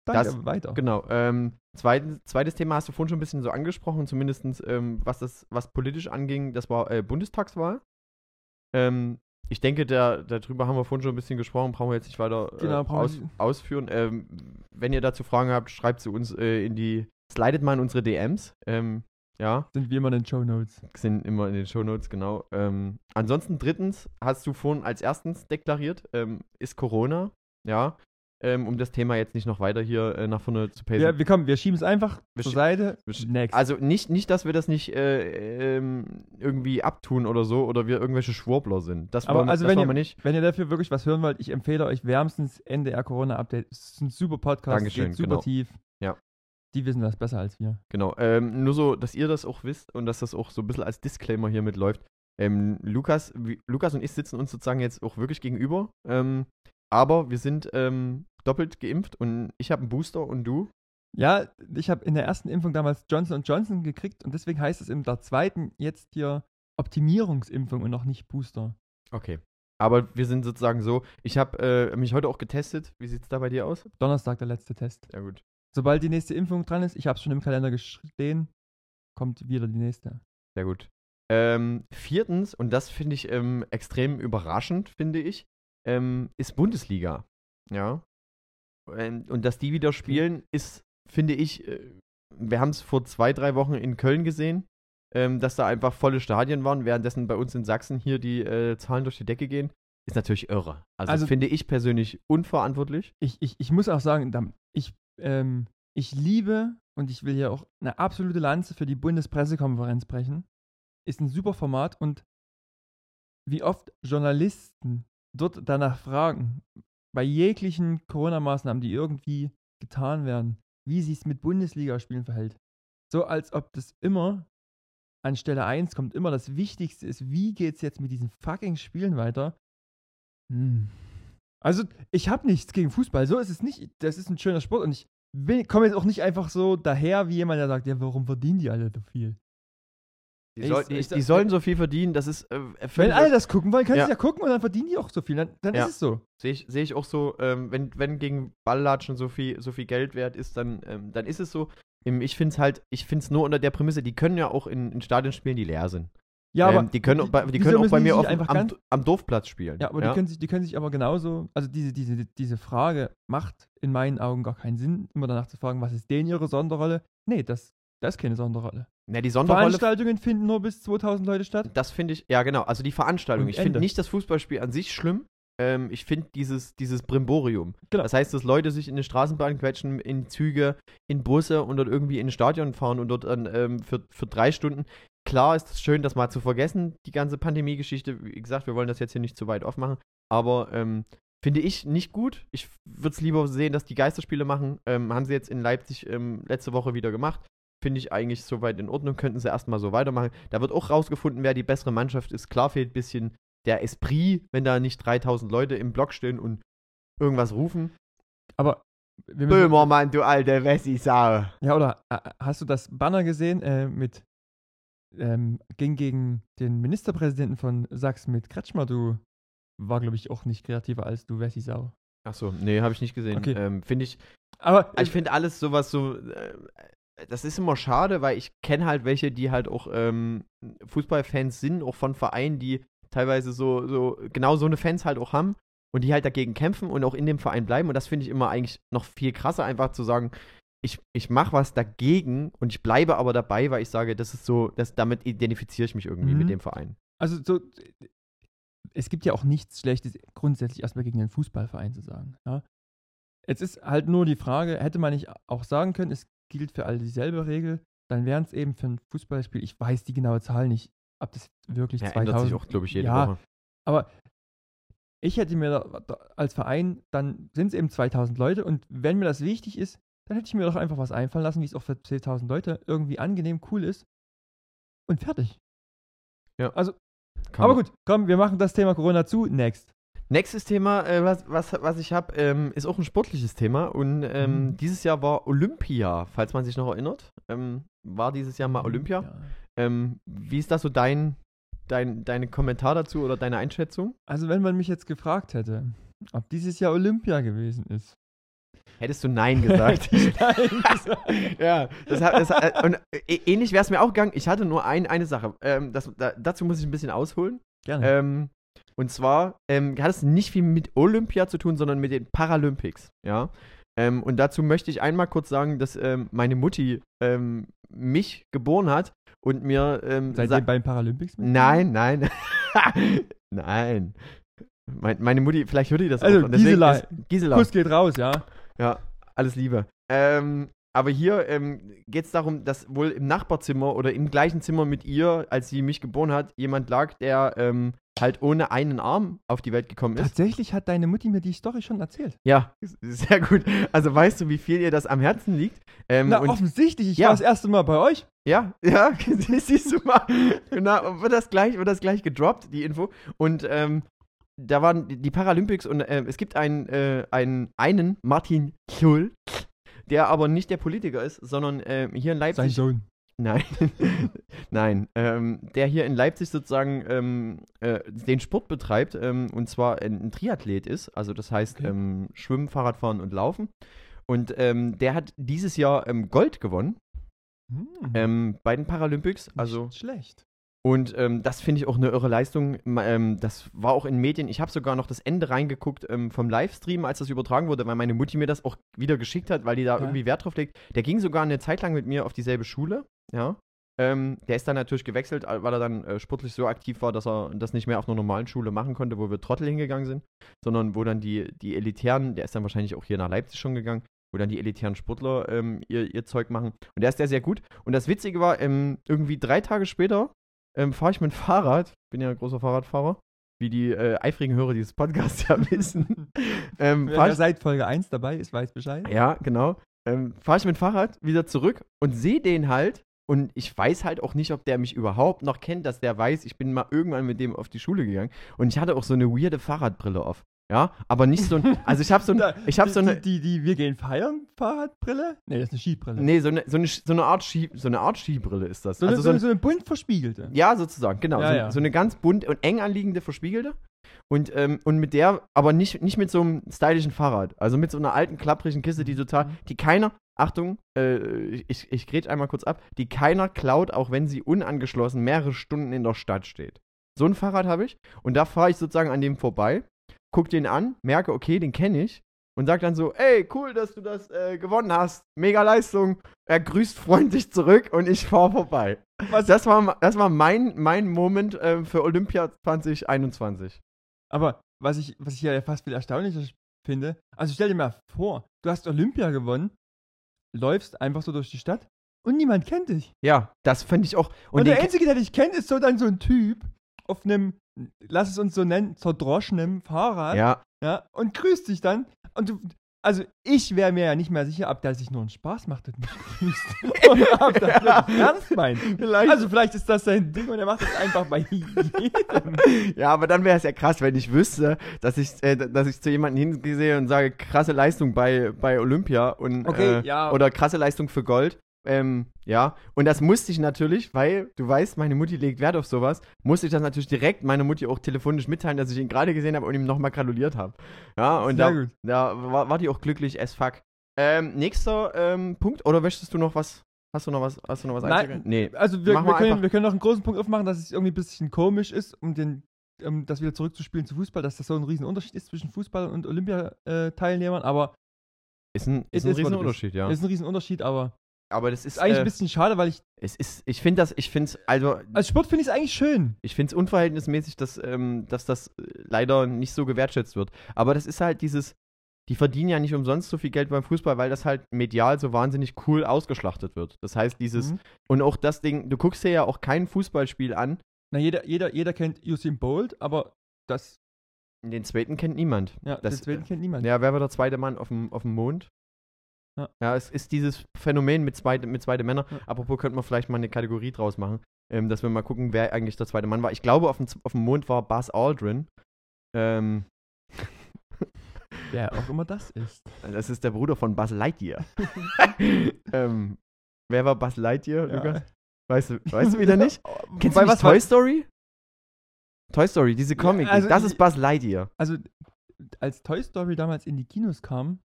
danke, Das- weiter. Genau. Ähm, zweitens, zweites Thema hast du vorhin schon ein bisschen so angesprochen, zumindest ähm, was das, was politisch anging, das war äh, Bundestagswahl. Ähm, ich denke, da, darüber haben wir vorhin schon ein bisschen gesprochen, brauchen wir jetzt nicht weiter äh, Genau, wir aus, ausführen. Ähm, wenn ihr dazu Fragen habt, schreibt sie uns äh, in die, slidet mal in unsere DMs. Ähm, ja, Sind wie immer in den Show Notes. sind immer in den Shownotes, genau. Ähm, ansonsten drittens, hast du vorhin als erstens deklariert, ähm, ist Corona, ja. Ähm, um das Thema jetzt nicht noch weiter hier äh, nach vorne zu pacen. Ja, wir kommen, wir schieben es einfach Wir zur Seite. Next. Also nicht, nicht, dass wir das nicht äh, ähm, irgendwie abtun oder so oder wir irgendwelche Schwurbler sind. Das Aber wollen, wir- also das wenn wollen ihr- wir nicht. Wenn ihr dafür wirklich was hören wollt, ich empfehle euch wärmstens NDR Corona Update. Es ist ein super Podcast, Dankeschön, geht super genau. tief. Ja. Die wissen das besser als wir. Genau. Ähm, nur so, dass ihr das auch wisst und dass das auch so ein bisschen als Disclaimer hier mitläuft. Ähm, Lukas, wie, Lukas und ich sitzen uns sozusagen jetzt auch wirklich gegenüber. Ähm, aber wir sind ähm, doppelt geimpft und ich habe einen Booster und du. Ja, ich habe in der ersten Impfung damals Johnson Johnson gekriegt und deswegen heißt es in der zweiten jetzt hier Optimierungsimpfung und noch nicht Booster. Okay. Aber wir sind sozusagen so. Ich habe äh, mich heute auch getestet. Wie sieht es da bei dir aus? Donnerstag der letzte Test. Ja, gut. Sobald die nächste Impfung dran ist, ich habe es schon im Kalender stehen, kommt wieder die nächste. Sehr gut. Ähm, viertens, und das finde ich ähm, extrem überraschend, finde ich, ähm, ist Bundesliga. Ja. Und, und dass die wieder spielen, ist, finde ich, äh, wir haben es vor zwei, drei Wochen in Köln gesehen, ähm, dass da einfach volle Stadien waren, währenddessen bei uns in Sachsen hier die äh, Zahlen durch die Decke gehen. Ist natürlich irre. Also, Also- das finde ich persönlich unverantwortlich. Ich, ich, ich muss auch sagen, ich, ähm, ich liebe und ich will hier auch eine absolute Lanze für die Bundespressekonferenz brechen. Ist ein super Format und wie oft Journalisten dort danach fragen, bei jeglichen Corona-Maßnahmen, die irgendwie getan werden, wie sich es mit Bundesligaspielen verhält. So als ob das immer an Stelle 1 kommt, immer das Wichtigste ist, wie geht es jetzt mit diesen fucking Spielen weiter? Hm. Also, ich habe nichts gegen Fußball. So ist es nicht. Das ist ein schöner Sport und ich komme jetzt auch nicht einfach so daher, wie jemand, der sagt, ja, warum verdienen die alle so viel? Die, Ich- soll, ich- die, die sollen so viel verdienen, das ist äh, Wenn alle das gucken wollen, können Ja. sie ja gucken und dann verdienen die auch so viel. Dann, dann Ja. ist es so. Sehe ich, seh ich auch so, ähm, wenn, wenn gegen Balllatschen so viel, so viel Geld wert ist, dann, ähm, dann ist es so. Ähm, Ich finde es halt, ich finde es nur unter der Prämisse, die können ja auch in, in Stadien spielen, die leer sind. Ja, aber ähm, die können, auch bei, die wieso können auch bei die mir auf, am, ganz- am Dorfplatz spielen. Ja, aber Die, können sich, die können sich aber genauso, also diese, diese, diese Frage macht in meinen Augen gar keinen Sinn, immer danach zu fragen, was ist denen ihre Sonderrolle? Nee, das, das ist keine Sonderrolle. Na, die Sonderrolle, Veranstaltungen finden nur bis 2000 Leute statt. das finde ich, ja genau, also die Veranstaltung. Und Ich finde Ende. nicht das Fußballspiel an sich schlimm. Ähm, ich finde dieses, dieses Brimborium. Genau. Das heißt, dass Leute sich in eine Straßenbahn quetschen, in Züge, in Busse und dort irgendwie in ein Stadion fahren und dort dann ähm, für, für drei Stunden. Klar ist es schön, das mal zu vergessen, die ganze Pandemie-Geschichte. Wie gesagt, wir wollen das jetzt hier nicht zu weit aufmachen. Aber ähm, finde ich nicht gut. Ich würde es lieber sehen, dass die Geisterspiele machen. Ähm, haben sie jetzt in Leipzig ähm, letzte Woche wieder gemacht. Finde ich eigentlich soweit in Ordnung. Könnten sie erstmal so weitermachen. Da wird auch rausgefunden, wer die bessere Mannschaft ist. Klar fehlt ein bisschen der Esprit, wenn da nicht 3000 Leute im Block stehen und irgendwas rufen. Aber wir Böhmermann, du alte Wessi-Sau. Ja, oder äh, hast du das Banner gesehen äh, mit ähm, ging gegen den Ministerpräsidenten von Sachsen mit Kretschmer, du war, glaube ich, auch nicht kreativer als du, Wessi Sau. Achso, nee, habe ich nicht gesehen. Okay. Ähm, finde ich, Aber ich finde alles sowas so, äh, das ist immer schade, weil ich kenne halt welche, die halt auch ähm, Fußballfans sind, auch von Vereinen, die teilweise so, so, genau so eine Fans halt auch haben und die halt dagegen kämpfen und auch in dem Verein bleiben. Und das finde ich immer eigentlich noch viel krasser, einfach zu sagen, ich, ich mache was dagegen und ich bleibe aber dabei, weil ich sage, das ist so, das, damit identifiziere ich mich irgendwie Mhm. mit dem Verein. also so, es gibt ja auch nichts Schlechtes grundsätzlich erstmal gegen einen Fußballverein zu sagen. Ja? Jetzt ist halt nur die Frage, hätte man nicht auch sagen können, es gilt für alle dieselbe Regel, dann wären es eben für ein Fußballspiel, ich weiß die genaue Zahl nicht, ob das wirklich Ja, 2000 ändert sich auch, glaube ich, jede Ja, Woche. Aber ich hätte mir da, da, als Verein, dann sind es eben 2000 Leute und wenn mir das wichtig ist, dann hätte ich mir doch einfach was einfallen lassen, wie es auch für 10.000 Leute irgendwie angenehm cool ist und fertig. Ja. Also, Kann aber gut, komm, wir machen das Thema Corona zu. Next. Nächstes Thema, äh, was, was, was ich habe, ähm, ist auch ein sportliches Thema. Und ähm, Mhm. dieses Jahr war Olympia, falls man sich noch erinnert. Ähm, war dieses Jahr mal Olympia. Ja. Ähm, wie ist das so dein, dein deine Kommentar dazu oder deine Einschätzung? Also, wenn man mich jetzt gefragt hätte, ob dieses Jahr Olympia gewesen ist. Hättest du Nein gesagt? Nein gesagt. ja, das hat, das und äh, ähnlich wäre es mir auch gegangen. Ich hatte nur ein, eine Sache. Ähm, das, da, dazu muss ich ein bisschen ausholen. Gerne. Ähm, und zwar ähm, hat es nicht viel mit Olympia zu tun, sondern mit den Paralympics. Ja. Ähm, und dazu möchte ich einmal kurz sagen, dass ähm, meine Mutti ähm, mich geboren hat und mir ähm, Seid ihr bei den Paralympics mit? Nein, nein. nein. Mein, meine Mutti, vielleicht hört ihr das Also, auch. Gisela. ist- Gisela. Kuss geht raus, ja. Ja, alles Liebe. Ähm, aber hier ähm, geht es darum, dass wohl im Nachbarzimmer oder im gleichen Zimmer mit ihr, als sie mich geboren hat, jemand lag, der ähm, halt ohne einen Arm auf die Welt gekommen ist. Tatsächlich hat deine Mutti mir die Story schon erzählt. Ja, sehr gut. Also weißt du, wie viel ihr das am Herzen liegt? Ähm, Na, und offensichtlich. Ich Ja. war das erste Mal bei euch. Ja, ja, siehst du mal. Genau, wird das gleich, wird das gleich gedroppt, die Info. Und ähm, da waren die Paralympics und ähm, es gibt einen, äh, einen, einen Martin Schulz, der aber nicht der Politiker ist, sondern ähm, hier in Sein Leipzig. Sohn. Nein, nein, ähm, der hier in Leipzig sozusagen ähm, äh, den Sport betreibt ähm, und zwar ein, ein Triathlet ist, also das heißt Okay. ähm, Schwimmen, Fahrradfahren und Laufen. Und ähm, der hat dieses Jahr ähm, Gold gewonnen Hm. ähm, bei den Paralympics. Nicht Also schlecht. Und ähm, das finde ich auch eine irre Leistung. Ähm, das war auch in Medien. Ich habe sogar noch das Ende reingeguckt ähm, vom Livestream, als das übertragen wurde, weil meine Mutti mir das auch wieder geschickt hat, weil die da Ja. irgendwie Wert drauf legt. Der ging sogar eine Zeit lang mit mir auf dieselbe Schule. Ja. Ähm, der ist dann natürlich gewechselt, äh, weil er dann äh, sportlich so aktiv war, dass er das nicht mehr auf einer normalen Schule machen konnte, wo wir Trottel hingegangen sind, sondern wo dann die, die elitären, der ist dann wahrscheinlich auch hier nach Leipzig schon gegangen, wo dann die elitären Sportler ähm, ihr, ihr Zeug machen. Und der ist sehr, sehr gut. Und das Witzige war, ähm, irgendwie drei Tage später ähm, fahre ich mit dem Fahrrad, bin ja ein großer Fahrradfahrer, wie die äh, eifrigen Hörer dieses Podcasts ja wissen. ähm, fahr Wer ich, seit Folge 1 dabei ist, weiß Bescheid. ja, genau. Ähm, fahre ich mit dem Fahrrad wieder zurück und sehe den halt Und ich weiß halt auch nicht, ob der mich überhaupt noch kennt, dass der weiß, ich bin mal irgendwann mit dem auf die Schule gegangen. Und ich hatte auch so eine weirde Fahrradbrille auf. Ja, aber nicht so ein. Also ich habe so, ein, ich hab so eine. Die, die, die Wir gehen feiern Fahrradbrille? Nee, das ist eine Skibrille. Nee, so eine, so eine, so eine, Art, Ski, so eine Art Skibrille ist das. So, eine, also so, eine, so eine bunt verspiegelte. Ja, sozusagen, genau. Ja, so, ja. so eine ganz bunt und eng anliegende verspiegelte. Und, ähm, und mit der, aber nicht, nicht mit so einem stylischen Fahrrad. Also mit so einer alten, klapprigen Kiste, die total, Mhm. die keiner, Achtung, äh, ich, ich grätsch einmal kurz ab, die keiner klaut, auch wenn sie unangeschlossen mehrere Stunden in der Stadt steht. So ein Fahrrad habe ich und da fahre ich sozusagen an dem vorbei, guck den an, merke, okay, den kenne ich und sag dann so, ey, cool, dass du das äh, gewonnen hast, mega Leistung. Er grüßt freundlich zurück und ich fahre vorbei. Was- Das war, das war mein, mein Moment äh, für Olympia 2021. Aber was ich, was ich ja fast viel erstaunlicher finde, also stell dir mal vor, du hast Olympia gewonnen, läufst einfach so durch die Stadt und niemand kennt dich. Ja, das fand ich auch. Und, Und, der Einzige, der dich kennt, ist so dann so ein Typ auf einem, lass es uns so nennen, zerdroschenem Fahrrad. ja, Ja, und grüßt dich dann. Und du, also ich wäre mir ja nicht mehr sicher, ob der sich nur einen Spaß macht und mich grüßt. Oder ob das ernst meint. vielleicht. Also vielleicht ist das sein Ding und er macht das einfach bei jedem. ja, aber dann wäre es ja krass, wenn ich wüsste, dass ich, äh, dass ich zu jemandem hingehe und sage, krasse Leistung bei, bei Olympia und Okay, äh, ja. oder krasse Leistung für Gold. Ähm, ja, und das musste ich natürlich, weil du weißt, meine Mutti legt Wert auf sowas, musste ich das natürlich direkt meiner Mutti auch telefonisch mitteilen, dass ich ihn gerade gesehen habe und ihm nochmal gratuliert habe. Ja, und Sehr da, gut. da war, war die auch glücklich as fuck. Ähm, nächster ähm, Punkt, oder möchtest du noch was? Hast du noch was? Hast du noch was Nein? Nee. Also wir, wir, können, wir können noch einen großen Punkt aufmachen, dass es irgendwie ein bisschen komisch ist, um den, um das wieder zurückzuspielen zu Fußball, dass das so ein riesen Unterschied ist zwischen Fußball und Olympiateilnehmern, aber Ist ein, ist ein ist, es Riesenunterschied, ja. ist ein riesen Unterschied, aber Aber das ist, ist eigentlich äh, ein bisschen schade, weil ich, es ist, ich finde das, ich finde es, also, als Sport finde ich es eigentlich schön. ich finde es unverhältnismäßig, dass, ähm, dass das äh, leider nicht so gewertschätzt wird. Aber das ist halt dieses, die verdienen ja nicht umsonst so viel Geld beim Fußball, weil das halt medial so wahnsinnig cool ausgeschlachtet wird. Das heißt, dieses, Mhm. und auch das Ding, du guckst dir ja auch kein Fußballspiel an, Na, jeder, jeder, jeder kennt Usain Bolt, aber das, den zweiten kennt niemand. ja, Das- deswegen kennt niemand. Ja, wer war der zweite Mann auf dem, auf dem Mond? Ja. Ja, es ist dieses Phänomen mit, zweite, mit zweite Männer. Ja. Apropos, könnte man vielleicht mal eine Kategorie draus machen, ähm, dass wir mal gucken, wer eigentlich der zweite Mann war. Ich glaube, auf dem, auf dem Mond war Buzz Aldrin. Ähm, Wer auch immer das ist. das ist der Bruder von Buzz Lightyear. ähm, wer war Buzz Lightyear, Ja. Lukas? Weißt du, weißt du wieder nicht? Kennst du was Toy Story? Toy Story, diese Comic, also das ist Buzz Lightyear. Also, als Toy Story damals in die Kinos kam,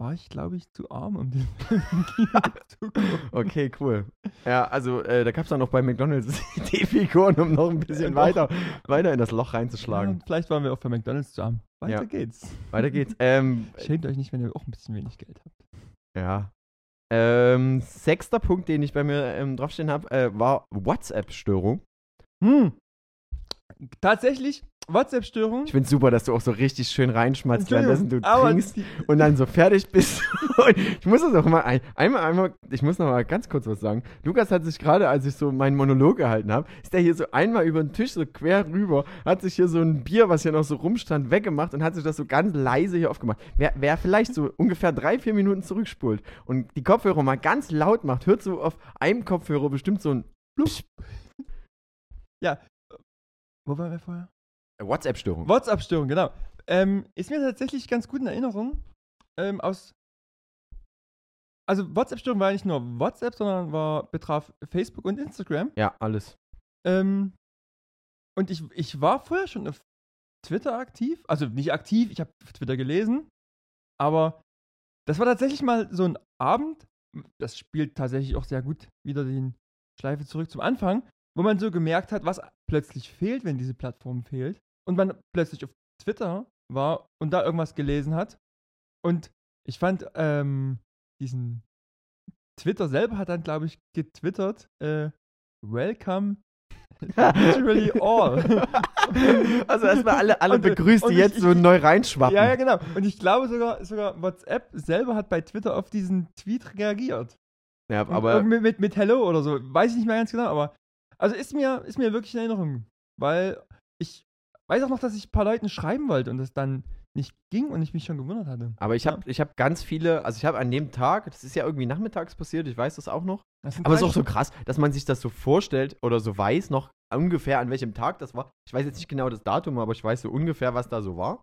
war ich, glaube ich, zu arm, um den zu gucken. Okay, cool. Ja, also äh, da gab es dann noch bei McDonalds die Figuren, um noch ein bisschen Ja, weiter, weiter in das Loch Ja, reinzuschlagen. vielleicht waren wir auch bei McDonalds zu arm. Weiter Ja. geht's. Weiter geht's. Ähm, Schämt euch nicht, wenn ihr auch ein bisschen wenig Geld habt. ja. Ähm, sechster Punkt, den ich bei mir ähm, draufstehen habe, äh, war WhatsApp-Störung. Hm. Tatsächlich, WhatsApp-Störung. Ich finde super, dass du auch so richtig schön reinschmatzt, währenddessen du trinkst und dann so fertig bist. ich muss das auch mal ein, einmal, einmal, ich muss noch mal ganz kurz was sagen. Lukas hat sich gerade, als ich so meinen Monolog gehalten habe, ist der hier so einmal über den Tisch so quer rüber, hat sich hier so ein Bier, was hier noch so rumstand, weggemacht und hat sich das so ganz leise hier aufgemacht. Wer, wer vielleicht so ungefähr drei, vier Minuten zurückspult und die Kopfhörer mal ganz laut macht, hört so auf einem Kopfhörer bestimmt so ein Wo waren wir vorher? WhatsApp-Störung. WhatsApp-Störung, genau. Ähm, ist mir tatsächlich ganz gut in Erinnerung. Ähm, aus. Also, WhatsApp-Störung war nicht nur WhatsApp, sondern war, betraf Facebook und Instagram. Ja, alles. Ähm, und ich, ich war vorher schon auf Twitter aktiv. Also nicht aktiv, ich habe Twitter gelesen. Aber das war tatsächlich mal so ein Abend. Das spielt tatsächlich auch sehr gut wieder den Schleife zurück zum Anfang, wo man so gemerkt hat, was plötzlich fehlt, wenn diese Plattform fehlt. Und man plötzlich auf Twitter war und da irgendwas gelesen hat. Und ich fand ähm, diesen Twitter selber hat dann, glaube ich, getwittert, äh, Welcome literally all. also erstmal alle, alle Und- begrüßt, und die ich- jetzt ich- so neu reinschwappen. ja, ja, genau. Und ich glaube sogar, sogar WhatsApp selber hat bei Twitter auf diesen Tweet reagiert. Ja, aber irgendwie mit, mit Hello oder so. Weiß ich nicht mehr ganz genau, aber also ist mir, ist mir wirklich in Erinnerung. Weil ich weiß auch noch, dass ich ein paar Leuten schreiben wollte und das dann nicht ging und ich mich schon gewundert hatte. Aber ich Ja. habe ich hab ganz viele, also ich habe an dem Tag, das ist ja irgendwie nachmittags passiert, ich weiß das auch noch. Das Aber es ist auch so krass, dass man sich das so vorstellt oder so weiß, noch ungefähr an welchem Tag das war. Ich weiß jetzt nicht genau das Datum, aber ich weiß so ungefähr, was da so war.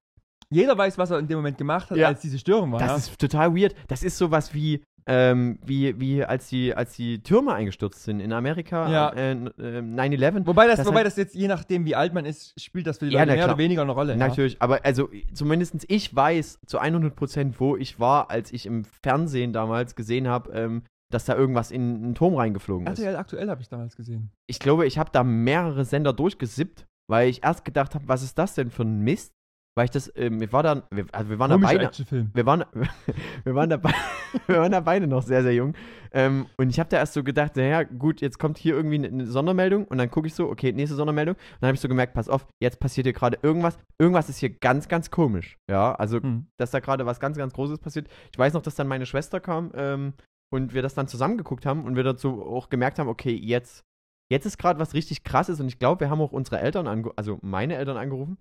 Jeder weiß, was er in dem Moment gemacht hat, Ja. als diese Störung war. Das ja. ist total weird. Das ist sowas wie, ähm, wie, wie als die, als die Türme eingestürzt sind in Amerika, Ja. äh, äh, 9-11. wobei das, das wobei hat- das jetzt, je nachdem, wie alt man ist, spielt das für die Ja, Leute na mehr klar. oder weniger eine Rolle. Natürlich, aber also zumindest ich weiß zu 100%, wo ich war, als ich im Fernsehen damals gesehen habe, ähm, dass da irgendwas in einen Turm reingeflogen Ja. ist. RTL aktuell habe ich damals gesehen. Ich glaube, ich habe da mehrere Sender durchgesippt, weil ich erst gedacht habe, was ist das denn für ein Mist? Weil ich das, ähm, wir, war dann, wir, also wir waren da beide, wir waren, wir waren dabei, wir waren da beide noch sehr, sehr jung. Ähm, und ich habe da erst so gedacht, naja, gut, jetzt kommt hier irgendwie eine, eine Sondermeldung und dann gucke ich so, okay, nächste Sondermeldung. Und dann habe ich so gemerkt, pass auf, jetzt passiert hier gerade irgendwas. Irgendwas ist hier ganz, ganz komisch. Ja, also, Hm. dass da gerade was ganz, ganz Großes passiert. Ich weiß noch, dass dann meine Schwester kam ähm, und wir das dann zusammengeguckt haben und wir dazu auch gemerkt haben, okay, jetzt, jetzt ist gerade was richtig krasses und ich glaube, wir haben auch unsere Eltern, also meine Eltern angerufen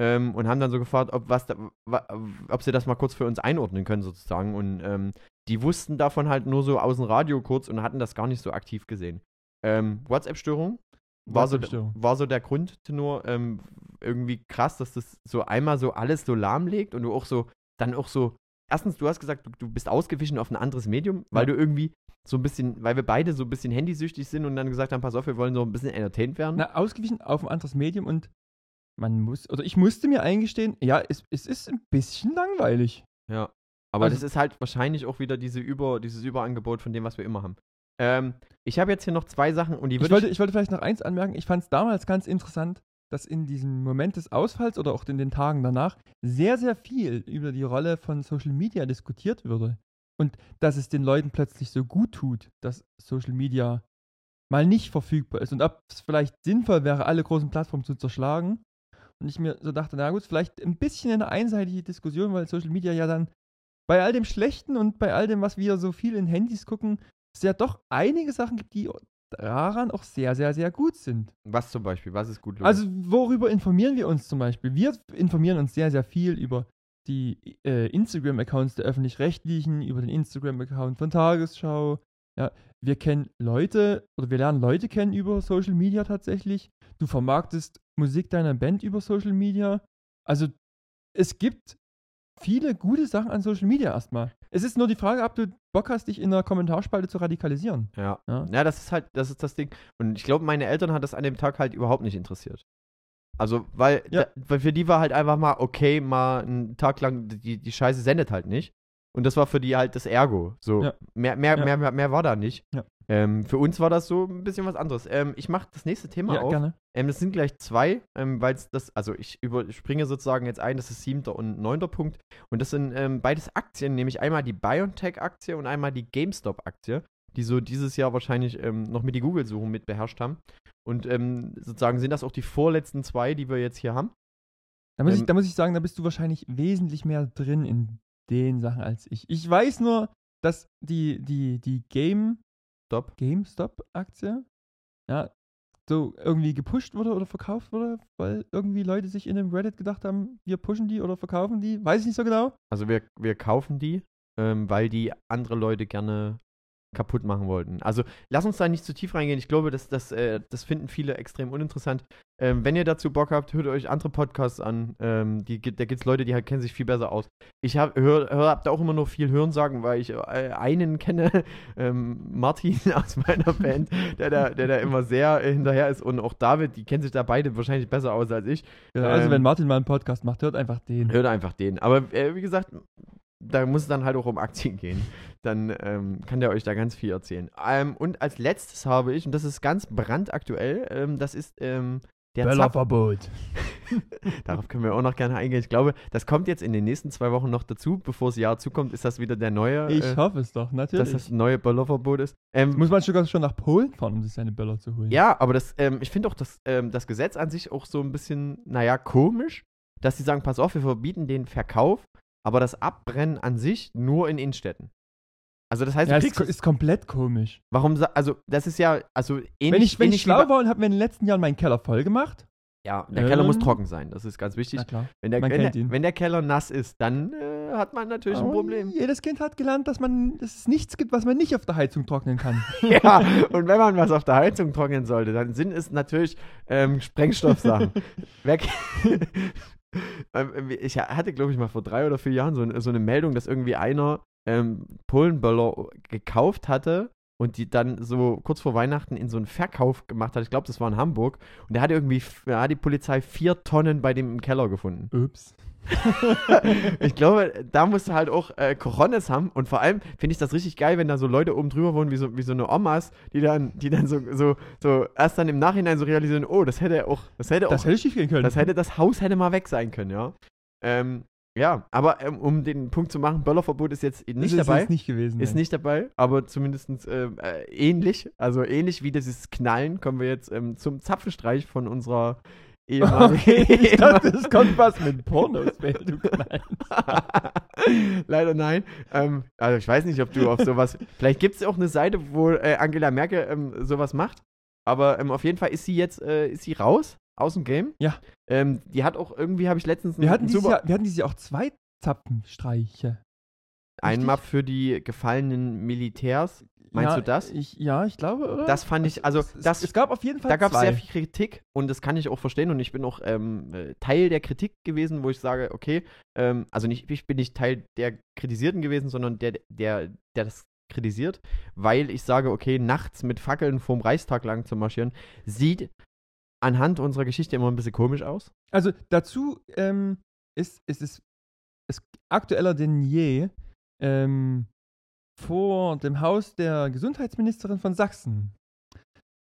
ähm, und haben dann so gefragt, ob, was da, ob sie das mal kurz für uns einordnen können sozusagen und ähm, die wussten davon halt nur so aus dem Radio kurz und hatten das gar nicht so aktiv gesehen. Ähm, WhatsApp-Störung war, so, WhatsApp-Störung. war so der Grundtenor ähm, irgendwie krass, dass das so einmal so alles so lahmlegt und du auch so, dann auch so, erstens, du hast gesagt, du, du bist ausgewichen auf ein anderes Medium, weil Ja. du irgendwie so ein bisschen, weil wir beide so ein bisschen handysüchtig sind und dann gesagt haben, pass auf, wir wollen so ein bisschen entertained werden. Na, ausgewichen auf ein anderes Medium und man muss, oder ich musste mir eingestehen, ja, es, es ist ein bisschen langweilig. Ja. Aber Also- das ist halt wahrscheinlich auch wieder diese Über, dieses Überangebot von dem, was wir immer haben. Ähm, ich habe jetzt hier noch zwei Sachen und die Ich würde wollte, ich wollte vielleicht noch eins anmerken. Ich fand es damals ganz interessant, dass in diesem Moment des Ausfalls oder auch in den Tagen danach sehr, sehr viel über die Rolle von Social Media diskutiert würde. Und dass es den Leuten plötzlich so gut tut, dass Social Media mal nicht verfügbar ist und ob es vielleicht sinnvoll wäre, alle großen Plattformen zu zerschlagen. Und ich mir so dachte, na gut, vielleicht ein bisschen eine einseitige Diskussion, weil Social Media ja dann bei all dem Schlechten und bei all dem, was wir so viel in Handys gucken, es ja doch einige Sachen gibt, die daran auch sehr, sehr, sehr gut sind. Was zum Beispiel? Was ist gut? Lukas? Also worüber informieren wir uns zum Beispiel? Wir informieren uns sehr, sehr viel über die äh, Instagram-Accounts der öffentlich-rechtlichen, über den Instagram-Account von Tagesschau. Ja, wir kennen Leute oder wir lernen Leute kennen über Social Media tatsächlich. Du vermarktest Musik deiner Band über Social Media. Also es gibt viele gute Sachen an Social Media erstmal. Es ist nur die Frage, ob du Bock hast, dich in der Kommentarspalte zu radikalisieren. ja. Ja. ja, das ist halt, das ist das Ding. Und ich glaube, meine Eltern hat das an dem Tag halt überhaupt nicht interessiert. Also, weil, Ja. da, weil für die war halt einfach mal, okay, mal einen Tag lang, die, die Scheiße sendet halt nicht. Und das war für die halt das Ergo. So, Ja. mehr, mehr, Ja. mehr, mehr, mehr war da nicht. Ja. Ähm, für uns war das so ein bisschen was anderes. Ähm, ich mache das nächste Thema Ja, auf. gerne. Ähm, das sind gleich zwei, ähm, weil es das, also ich überspringe sozusagen jetzt ein, das ist siebter und neunter Punkt. Und das sind ähm, beides Aktien, nämlich einmal die BioNTech-Aktie und einmal die GameStop-Aktie, die so dieses Jahr wahrscheinlich ähm, noch mit die Google-Suchen mit beherrscht haben. Und sozusagen sind das auch die vorletzten zwei, die wir jetzt hier haben. Da muss, ich, da muss ich sagen, da bist du wahrscheinlich wesentlich mehr drin in den Sachen als ich. Ich weiß nur, dass die, die, die Game, Stop. GameStop-Aktie, ja, so irgendwie gepusht wurde oder verkauft wurde, weil irgendwie Leute sich in dem Reddit gedacht haben, wir pushen die oder verkaufen die. Weiß ich nicht so genau. Also wir, wir kaufen die, ähm, weil die andere Leute gerne kaputt machen wollten. Also lass uns da nicht zu tief reingehen. Ich glaube, das, das, äh, das finden viele extrem uninteressant. Ähm, wenn ihr dazu Bock habt, hört euch andere Podcasts an. Ähm, die, da gibt es Leute, die halt kennen sich viel besser aus. Ich habe hör, hab da auch immer nur viel Hören sagen, weil ich äh, einen kenne, ähm, Martin aus meiner Band, der da, der da immer sehr äh, hinterher ist und auch David, die kennen sich da beide wahrscheinlich besser aus als ich. Ja, also Ähm, wenn Martin mal einen Podcast macht, hört einfach den. Hört einfach den. Aber äh, wie gesagt, da muss es dann halt auch um Aktien gehen. Dann ähm, kann der euch da ganz viel erzählen. Ähm, und als letztes habe ich, und das ist ganz brandaktuell, ähm, das ist ähm, der. Böllerverbot. Darauf können wir auch noch gerne eingehen. Ich glaube, das kommt jetzt in den nächsten zwei Wochen noch dazu. Bevor das Jahr zukommt, ist das wieder der neue, Ich äh, hoffe es doch, natürlich. dass das neue Böllerverbot ist. Ähm, Muss man sogar schon nach Polen fahren, um sich seine Böller zu holen. Ja, aber das, ähm, ich finde auch das, ähm, das Gesetz an sich auch so ein bisschen, naja, komisch, dass sie sagen, pass auf, wir verbieten den Verkauf, aber das Abbrennen an sich nur in Innenstädten. Also das heißt, Ja, ist, ist komplett komisch. warum, also das ist ja, also ähnlich, wenn ich, wenn ich schlau war und habe mir in den letzten Jahren meinen Keller voll gemacht Ja, der Keller muss Ähm, trocken sein, das ist ganz wichtig. Na klar. Wenn der, wenn, der, wenn der Keller nass ist, dann äh, hat man natürlich ein Aber Problem. Jedes Kind hat gelernt, dass man, dass es nichts gibt, was man nicht auf der Heizung trocknen kann. ja, und wenn man was auf der Heizung trocknen sollte, dann sind es natürlich ähm, Sprengstoffsachen. Ke- Ähm, ich hatte, glaube ich, mal vor drei oder vier Jahren so, ein- so eine Meldung, dass irgendwie einer ähm, Polenböller gekauft hatte und die dann so kurz vor Weihnachten in so einen Verkauf gemacht hat. Ich glaube, das war in Hamburg. Und der hat irgendwie, da hat die Polizei vier Tonnen bei dem im Keller gefunden. Ups. ich glaube, da musst du halt auch äh, Corones haben und vor allem finde ich das richtig geil, wenn da so Leute oben drüber wohnen, wie so, wie so eine Omas, die dann, die dann so, so, so erst dann im Nachhinein so realisieren, oh, das hätte auch, das hätte auch, Das hätte schief gehen können. das hätte, das Haus hätte mal weg sein können, ja. Ähm, ja, aber ähm, um den Punkt zu machen, Böllerverbot ist jetzt nicht ist dabei. jetzt nicht gewesen. Ist nein. nicht dabei, aber zumindest äh, äh, ähnlich. Also ähnlich wie dieses Knallen kommen wir jetzt ähm, zum Zapfenstreich von unserer ehemaligen. Okay, ich dachte, es kommt was mit Pornos, wenn du knallst. Leider nein. Ähm, also ich weiß nicht, ob du auf sowas. Vielleicht gibt es auch eine Seite, wo äh, Angela Merkel ähm, sowas macht. Aber ähm, auf jeden Fall ist sie jetzt äh, ist sie raus aus dem Game. Ja. Ähm, die hat auch irgendwie, habe ich letztens Wir hatten, dieses super Jahr, wir hatten dieses Jahr auch zwei Zapfenstreiche. einmal für die gefallenen Militärs. Meinst ja, du das? Ich, ja, ich glaube, oder? Das fand ich, also es, das, es gab auf jeden Fall da gab es sehr viel Kritik und das kann ich auch verstehen und ich bin auch ähm, äh, Teil der Kritik gewesen, wo ich sage, okay, ähm, also nicht, ich bin nicht Teil der Kritisierten gewesen, sondern der, der, der das kritisiert, weil ich sage, okay, nachts mit Fackeln vorm Reichstag lang zu marschieren, sieht anhand unserer Geschichte immer ein bisschen komisch aus. Also dazu ähm, ist, ist es ist aktueller denn je ähm, vor dem Haus der Gesundheitsministerin von Sachsen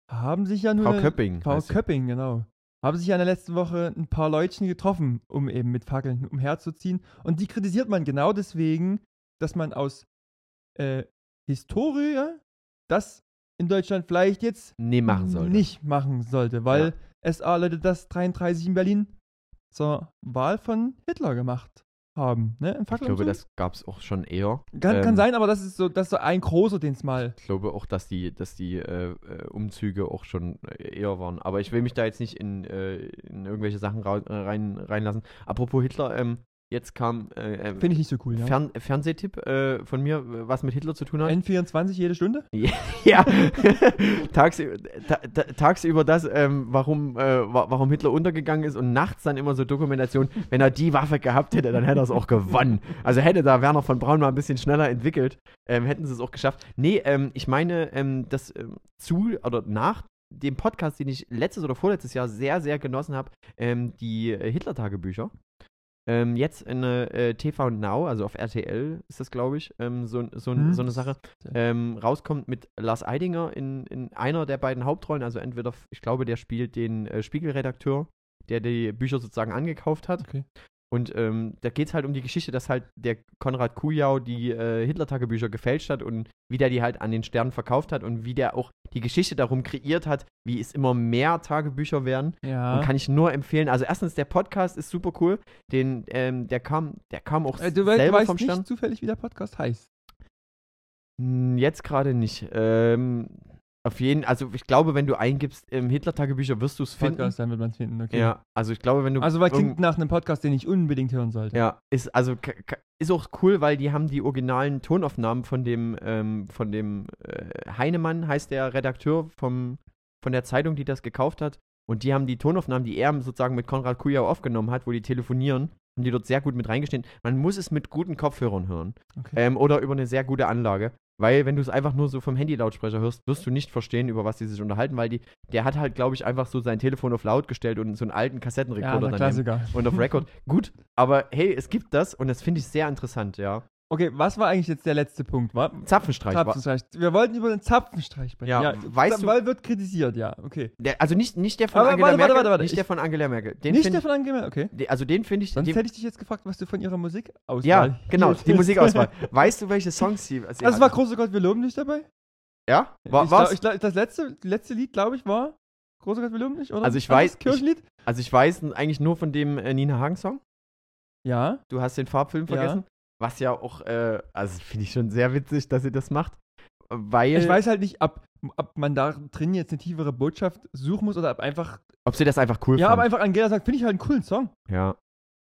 haben sich ja nur Frau Köpping. Frau. Köpping, genau. Haben sich ja in der letzten Woche ein paar Leutchen getroffen, um eben mit Fackeln umherzuziehen. Und die kritisiert man genau deswegen, dass man aus äh, Historie das in Deutschland vielleicht jetzt Nee, machen sollte. nicht machen sollte, weil Ja. SA-Leute das 33 in Berlin zur Wahl von Hitler gemacht haben. Ne? In Ich glaube, das gab es auch schon eher. kann, kann ähm, sein, aber das ist so, das ist so ein großer, den es mal. Ich glaube auch, dass die, dass die äh, äh, Umzüge auch schon äh, eher waren. Aber ich will mich da jetzt nicht in, äh, in irgendwelche Sachen äh, rein, reinlassen. Apropos Hitler, ähm, jetzt kam äh, äh, Finde ich nicht so cool, ja. Fern Fernsehtipp äh, von mir, was mit Hitler zu tun hat. N24 jede Stunde? ja, tagsüber, ta ta tagsüber das, ähm, warum, äh, wa warum Hitler untergegangen ist und nachts dann immer so Dokumentation, wenn er die Waffe gehabt hätte, dann hätte er es auch gewonnen. Also hätte da Werner von Braun mal ein bisschen schneller entwickelt, ähm, hätten sie es auch geschafft. Nee, ähm, ich meine, ähm, das ähm, zu oder nach dem Podcast, den ich letztes oder vorletztes Jahr sehr, sehr genossen habe, ähm, die äh, Hitler-Tagebücher. Ähm, jetzt in äh, TV Now, also auf RTL ist das, glaube ich, ähm, so, so, Hm. so eine Sache ähm, rauskommt mit Lars Eidinger in, in einer der beiden Hauptrollen. Also entweder, ich glaube, der spielt den äh, Spiegelredakteur, der die Bücher sozusagen angekauft hat. Okay. Und ähm, da geht es halt um die Geschichte, dass halt der Konrad Kujau die äh, Hitler-Tagebücher gefälscht hat und wie der die halt an den Stern verkauft hat und wie der auch die Geschichte darum kreiert hat, wie es immer mehr Tagebücher werden. Ja. Und kann ich nur empfehlen. Also erstens, der Podcast ist super cool. Den, ähm, der kam, der kam auch äh, du, selber weißt vom nicht Stern. zufällig, wie der Podcast heißt. Hm, Jetzt gerade nicht. Ähm, auf jeden, also ich glaube, wenn du eingibst ähm, Hitler-Tagebücher, wirst du es finden. Podcast, dann wird man es finden, okay. Ja, also ich glaube, wenn du. Also, weil klingt nach einem Podcast, den ich unbedingt hören sollte. Ja, ist also ist auch cool, weil die haben die originalen Tonaufnahmen von dem ähm, von dem äh, Heinemann heißt der Redakteur vom von der Zeitung, die das gekauft hat und die haben die Tonaufnahmen, die er sozusagen mit Konrad Kujau aufgenommen hat, wo die telefonieren, haben die dort sehr gut mit reingeschnitten. Man muss es mit guten Kopfhörern hören Okay. ähm, oder über eine sehr gute Anlage, weil wenn du es einfach nur so vom Handy-Lautsprecher hörst, wirst du nicht verstehen, über was die sich unterhalten, weil die der hat halt, glaube ich, einfach so sein Telefon auf laut gestellt und so einen alten ja, Kassettenrekorder der daneben und auf Record. Gut, aber hey, es gibt das und das finde ich sehr interessant, ja. Okay, was war eigentlich jetzt der letzte Punkt? War, Zapfenstreich. Zapfenstreich. Wir wollten über den Zapfenstreich sprechen. Ja, weißt du- Weil wird kritisiert, ja, okay. Der, also nicht, nicht der von Aber Angela warte, warte, Merkel, warte, warte, nicht ich- der von Angela Merkel. Den Nicht find der von Angela, okay. ich, also den finde ich. Sonst den, hätte ich dich jetzt gefragt, was du von ihrer Musikauswahl ja, genau, die Musikauswahl. weißt du, welche Songs sie. Also es hat? war Großer Gott, wir loben dich dabei? Ja? War, ich war's? glaub, ich das letzte, letzte Lied, glaube ich, war Großer Gott, wir loben dich, oder? Also ich War weiß- Kirchenlied? also ich weiß eigentlich nur von dem äh, Nina Hagen-Song. Ja. Du hast den Farbfilm Ja. Was ja auch, äh, also finde ich schon sehr witzig, dass sie das macht. weil, Ich weiß halt nicht, ob, ob man da drin jetzt eine tiefere Botschaft suchen muss oder ob einfach. ob sie das einfach cool Ja, fand. aber einfach Angela sagt, finde ich halt einen coolen Song. Ja.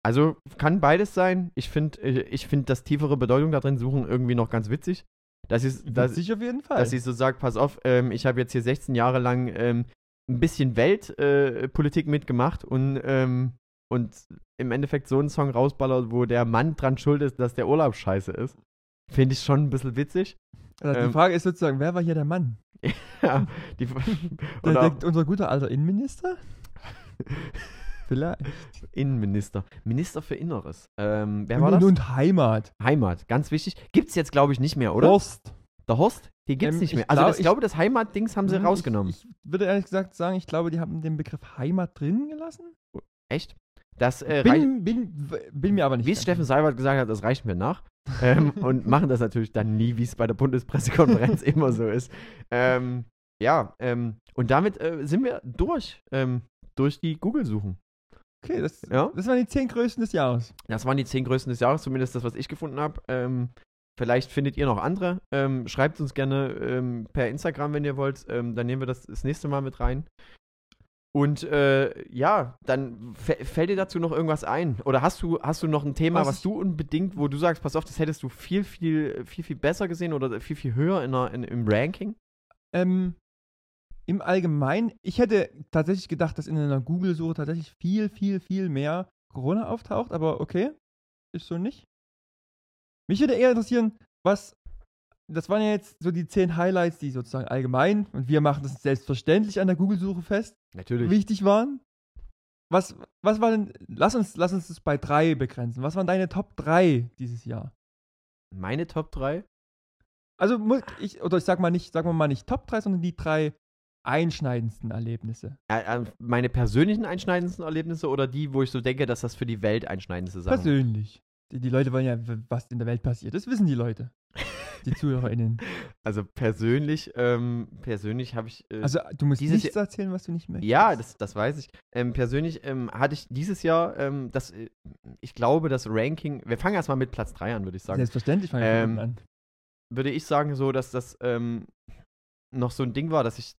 Also kann beides sein. Ich finde, ich find das tiefere Bedeutung da drin suchen irgendwie noch ganz witzig. Dass sie, dass, Witzig auf jeden Fall. dass sie so sagt, pass auf, ähm, ich habe jetzt hier 16 Jahre lang ähm, ein bisschen Weltpolitik äh, mitgemacht und, ähm, und im Endeffekt so einen Song rausballert, wo der Mann dran schuld ist, dass der Urlaub scheiße ist. Finde ich schon ein bisschen witzig. also ähm, die Frage ist sozusagen, wer war hier der Mann? ja, die, Der, der, unser guter alter Innenminister? Vielleicht. Innenminister. Minister für Inneres. Ähm, wer war und, das? und Heimat. Heimat, ganz wichtig. Gibt's jetzt, glaube ich, nicht mehr, oder? Horst. Der Horst? Die gibt's Ähm, nicht ich mehr. Also glaub- das, ich ich- glaube, das Heimat-Dings haben sie Hm, rausgenommen. Ich, ich würde ehrlich gesagt sagen, ich glaube, die haben den Begriff Heimat drin gelassen. Echt? Das äh, reicht, Bin, bin, bin mir aber nicht wie es Steffen. Seibert gesagt hat, das reichen wir nach. ähm, und machen das natürlich dann nie, wie es bei der Bundespressekonferenz immer so ist. Ähm, ja, ähm, und damit äh, sind wir durch. Ähm, durch die Google-Suchen. Okay, das, Ja. das waren die zehn größten des Jahres. Das waren die zehn größten des Jahres, zumindest das, was ich gefunden habe. Ähm, vielleicht findet ihr noch andere. Ähm, schreibt uns gerne per Instagram, wenn ihr wollt. Dann nehmen wir das das nächste Mal mit rein. Und äh, ja, dann fä- fällt dir dazu noch irgendwas ein? Oder hast du, hast du noch ein Thema, Was was, du unbedingt, wo du sagst, pass auf, das hättest du viel, viel, viel, viel besser gesehen oder viel, viel höher in der, in, im Ranking? Ähm, Im Allgemeinen, ich hätte tatsächlich gedacht, dass in einer Google-Suche tatsächlich viel, viel, viel mehr Corona auftaucht, aber okay, ist so nicht. Mich würde eher interessieren, was, das waren ja jetzt so die zehn Highlights, die sozusagen allgemein, und wir machen das selbstverständlich an der Google-Suche fest, Natürlich. wichtig waren. Was, was war denn, lass uns, lass uns das bei drei begrenzen. Was waren deine Top 3 dieses Jahr? Meine Top 3? Also muss ich, oder ich sag mal nicht, sagen wir mal nicht Top 3, sondern die drei einschneidendsten Erlebnisse. Äh, äh, meine persönlichen einschneidendsten Erlebnisse oder die, wo ich so denke, dass das für die Welt einschneidendste Sachen Persönlich. Die, die Leute wollen ja, was in der Welt passiert. Das wissen die Leute. Die ZuhörerInnen. Also persönlich, ähm, persönlich habe ich. Äh, Also du musst nichts erzählen, was du nicht möchtest. ja, das, das weiß ich. Ähm, persönlich ähm, hatte ich dieses Jahr, ähm, das, äh, ich glaube, das Ranking. Wir fangen erstmal mit Platz 3 an, würde ich sagen. Selbstverständlich fange ich Ähm, ähm, an. Würde ich sagen, so, dass das ähm, noch so ein Ding war, dass ich.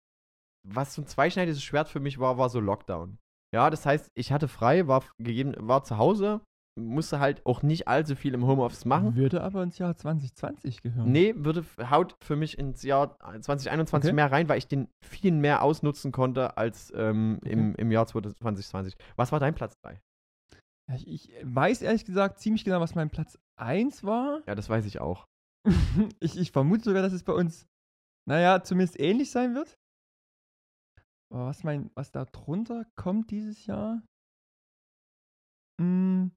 Was so ein zweischneidiges Schwert für mich war, war so Lockdown. Ja, das heißt, ich hatte frei, war gegeben, war zu Hause, musste halt auch nicht allzu viel im Homeoffice machen. Würde aber ins Jahr 2020 gehören. Nee, würde haut für mich ins Jahr 2021 Okay. mehr rein, weil ich den viel mehr ausnutzen konnte als ähm, im, Okay. im Jahr 2020. Was war dein Platz 3? Ja, Ich, ich weiß ehrlich gesagt ziemlich genau, was mein Platz 1 war. Ja, das weiß ich auch. ich, ich vermute sogar, dass es bei uns, naja, zumindest ähnlich sein wird. Aber was, mein, was da drunter kommt dieses Jahr? Mm.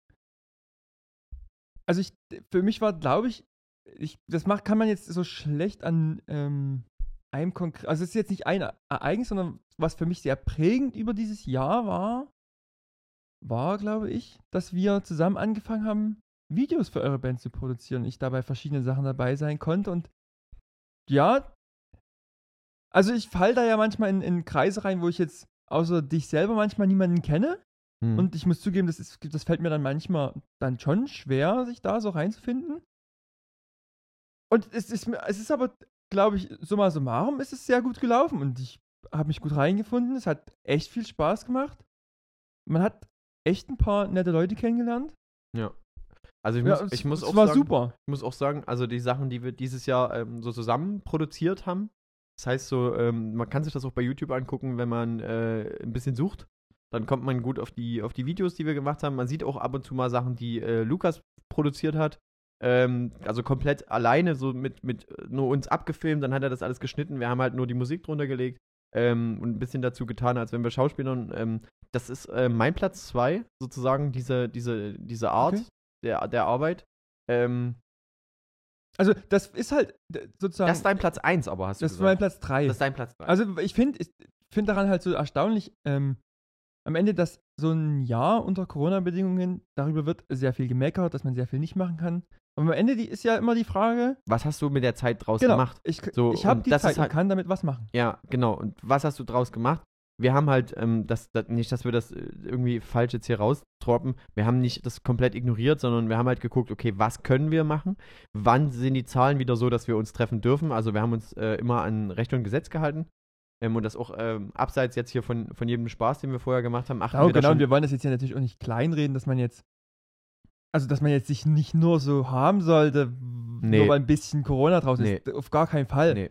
Also ich, für mich war, glaube ich, ich, das macht, kann man jetzt so schlecht an ähm, einem konkreten, also es ist jetzt nicht ein Ereignis, sondern was für mich sehr prägend über dieses Jahr war, war, glaube ich, dass wir zusammen angefangen haben, Videos für eure Band zu produzieren. Ich dabei verschiedene Sachen dabei sein konnte und ja, also ich fall da ja manchmal in, in Kreise rein, wo ich jetzt außer dich selber manchmal niemanden kenne. Hm. Und ich muss zugeben, das, ist, das fällt mir dann manchmal dann schon schwer, sich da so reinzufinden. Und es ist, mir- es ist aber, glaube ich, summa summarum ist es sehr gut gelaufen und ich habe mich gut reingefunden. Es hat echt viel Spaß gemacht. Man hat echt ein paar nette Leute kennengelernt. ja. Also ich Ja, muss, es, ich muss es auch war sagen, super. ich muss auch sagen, also die Sachen, die wir dieses Jahr ähm, so zusammen produziert haben, das heißt so, ähm, man kann sich das auch bei YouTube angucken, wenn man äh, ein bisschen sucht. Dann kommt man gut auf die, auf die Videos, die wir gemacht haben. Man sieht auch ab und zu mal Sachen, die äh, Lukas produziert hat. Ähm, also komplett alleine, so mit, mit äh, nur uns abgefilmt, dann hat er das alles geschnitten. Wir haben halt nur die Musik drunter gelegt ähm, und ein bisschen dazu getan, als wenn wir Schauspielern. Ähm, das ist äh, mein Platz 2, sozusagen, diese, diese, diese Art Okay. der, der Arbeit. Ähm, Also, das ist halt sozusagen. das ist dein Platz 1, aber hast du das ist gesagt. mein Platz 3. Das ist dein Platz 3. Also ich finde ich find daran halt so erstaunlich, ähm, am Ende, dass so ein Jahr unter Corona-Bedingungen, darüber wird sehr viel gemeckert, dass man sehr viel nicht machen kann. Aber am Ende die, ist ja immer die Frage, was hast du mit der Zeit draus genau, gemacht? ich, So, ich habe die Zeit halt- und kann damit was machen. Ja, genau. Und was hast du draus gemacht? wir haben halt, ähm, das, das, nicht, dass wir das äh, irgendwie falsch jetzt hier raustroppen, wir haben nicht das komplett ignoriert, sondern wir haben halt geguckt, okay, was können wir machen? Wann sind die Zahlen wieder so, dass wir uns treffen dürfen? Also wir haben uns äh, immer an Recht und Gesetz gehalten. Ähm, und das auch ähm, abseits jetzt hier von, von jedem Spaß, den wir vorher gemacht haben, achten Genau, wir genau, und wir wollen das jetzt ja natürlich auch nicht kleinreden, dass man jetzt, also dass man jetzt sich nicht nur so haben sollte, Nee. nur weil ein bisschen Corona draußen Nee. ist. Auf gar keinen Fall. Nee.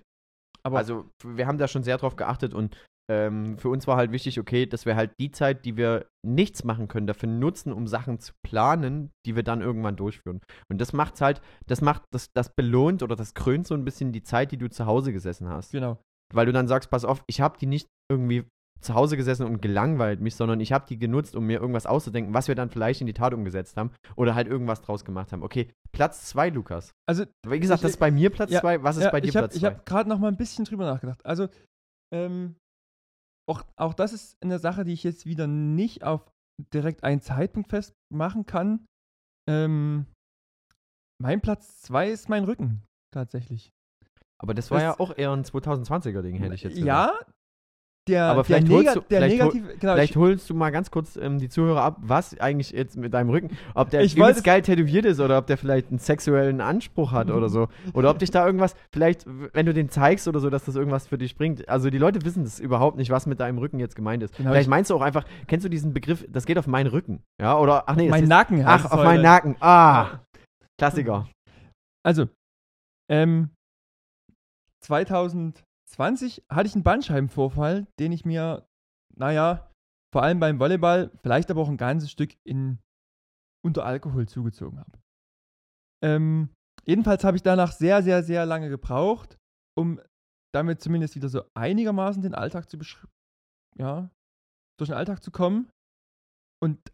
Aber also wir haben da schon sehr drauf geachtet und ähm, für uns war halt wichtig, okay, dass wir halt die Zeit, die wir nichts machen können, dafür nutzen, um Sachen zu planen, die wir dann irgendwann durchführen. Und das macht's halt, das macht, das, das belohnt oder das krönt so ein bisschen die Zeit, die du zu Hause gesessen hast. genau. Weil du dann sagst, pass auf, ich habe die nicht irgendwie zu Hause gesessen und gelangweilt mich, sondern ich habe die genutzt, um mir irgendwas auszudenken, was wir dann vielleicht in die Tat umgesetzt haben oder halt irgendwas draus gemacht haben. Okay, Platz zwei, Lukas. Also Wie gesagt, Ich- das ist bei mir Platz ja, zwei. Was ist ja, bei dir ich hab, Platz Ich zwei? habe gerade noch mal ein bisschen drüber nachgedacht. Also, ähm, auch, auch das ist eine Sache, die ich jetzt wieder nicht auf direkt einen Zeitpunkt festmachen kann. Ähm, mein Platz 2 ist mein Rücken, tatsächlich. Aber das war das- ja auch eher ein 2020er-Ding, hätte ich jetzt gesagt. Ja, der, Aber der, vielleicht holst Nega du- der vielleicht hol- negative, genau, Vielleicht ich, holst du mal ganz kurz ähm, die Zuhörer ab, was eigentlich jetzt mit deinem Rücken, ob der Ich übelst geil tätowiert ist oder ob der vielleicht einen sexuellen Anspruch hat oder so. Oder ob dich da irgendwas, vielleicht, wenn du den zeigst oder so, dass das irgendwas für dich bringt. Also die Leute wissen das überhaupt nicht, was mit deinem Rücken jetzt gemeint ist. Genau, vielleicht ich- meinst du auch einfach, kennst du diesen Begriff, das geht auf meinen Rücken? Ja, oder, ach nee, das mein ist, Nacken ach, auf meinen Nacken. Ah, Klassiker. Also, ähm, 2020 hatte ich einen Bandscheibenvorfall, den ich mir, naja, vor allem beim Volleyball, vielleicht aber auch ein ganzes Stück in unter Alkohol zugezogen habe. Ähm, jedenfalls habe ich danach sehr, sehr, sehr lange gebraucht, um damit zumindest wieder so einigermaßen den Alltag zu besch ja, durch den Alltag zu kommen. Und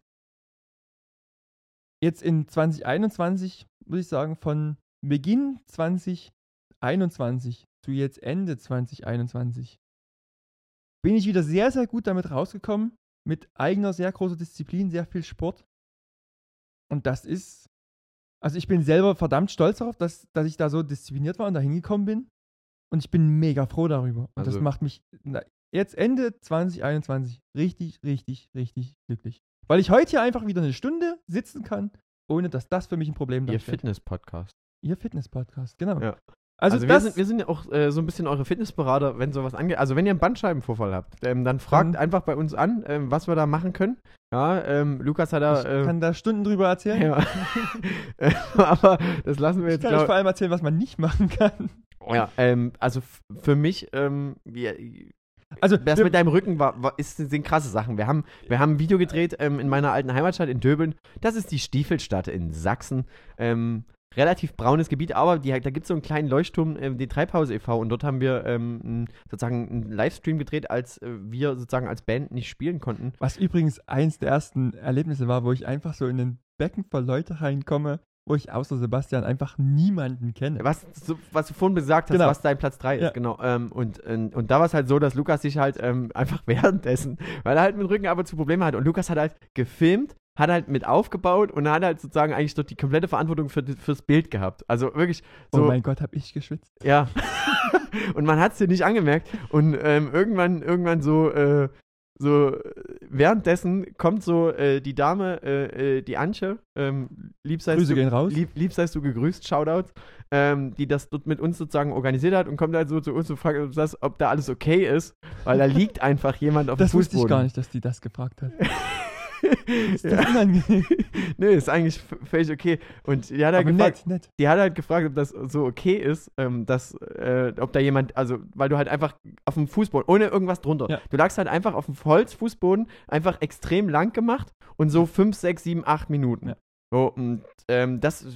jetzt in 2021, muss ich sagen, von Beginn 2021 zu jetzt Ende 2021 bin ich wieder sehr, sehr gut damit rausgekommen. Mit eigener, sehr großer Disziplin, sehr viel Sport. Und das ist, also ich bin selber verdammt stolz darauf, dass, dass ich da so diszipliniert war und da hingekommen bin. Und ich bin mega froh darüber. Und das Also- macht mich na, jetzt Ende 2021 richtig, richtig, richtig glücklich. Weil ich heute hier einfach wieder eine Stunde sitzen kann, ohne dass das für mich ein Problem Ihr darstellt. Fitness-Podcast. Ihr Fitness-Podcast, genau. Ja. Also, Also, wir, sind, wir sind ja auch äh, so ein bisschen eure Fitnessberater, wenn sowas angeht. Also wenn ihr einen Bandscheibenvorfall habt, ähm, dann fragt Dann- einfach bei uns an, ähm, was wir da machen können. Ja, ähm, Lukas hat da. ich Äh, kann da Stunden drüber erzählen. ja. Äh, Aber das lassen wir Ich jetzt. kann euch vor allem erzählen, was man nicht machen kann. ja, ähm, also für mich, ähm, wir, Also, das mit deinem Rücken war, war, ist, sind krasse Sachen. Wir haben, wir haben ein Video gedreht ähm, in meiner alten Heimatstadt in Döbeln. Das ist die Stiefelstadt in Sachsen. Ähm, relativ braunes Gebiet, aber die, da gibt es so einen kleinen Leuchtturm, ähm, die Treibhaus e.V. Und dort haben wir ähm, sozusagen einen Livestream gedreht, als äh, wir sozusagen als Band nicht spielen konnten. was übrigens eins der ersten Erlebnisse war, wo ich einfach so in den Becken voll Leute reinkomme, wo ich außer Sebastian einfach niemanden kenne. Was, so, was du vorhin gesagt hast, Genau. was dein Platz 3 ist, Ja. genau. Ähm, und, und, und da war es halt so, dass Lukas sich halt ähm, einfach währenddessen, weil er halt mit dem Rücken ab und zu Probleme hat. Und Lukas hat halt gefilmt, hat halt mit aufgebaut und hat halt sozusagen eigentlich doch die komplette Verantwortung für, fürs Bild gehabt. Also wirklich so, oh mein Gott, hab ich geschwitzt. ja. und man hat es dir nicht angemerkt. Und ähm, irgendwann, irgendwann so, äh, so äh, währenddessen kommt so äh, die Dame, äh, äh, die Antje, ähm, lieb seist Grüße du, gehen raus. Lieb, lieb seist du gegrüßt, Shoutouts, ähm, die das dort mit uns sozusagen organisiert hat und kommt halt so zu uns und fragt, ob, das, ob da alles okay ist, weil da liegt einfach jemand auf Das dem wusste ich Fußboden. gar nicht, dass die das gefragt hat. Ist das ja. unangenehm? Nee, ist eigentlich völlig okay. Und die hat halt gefragt, nett, nett. die hat halt gefragt, ob das so okay ist, ähm, dass, äh, ob da jemand, also, weil du halt einfach auf dem Fußboden, ohne irgendwas drunter, Ja. du lagst halt einfach auf dem Holzfußboden, einfach extrem lang gemacht und so 5, 6, 7, 8 Minuten. Ja. So, und ähm, das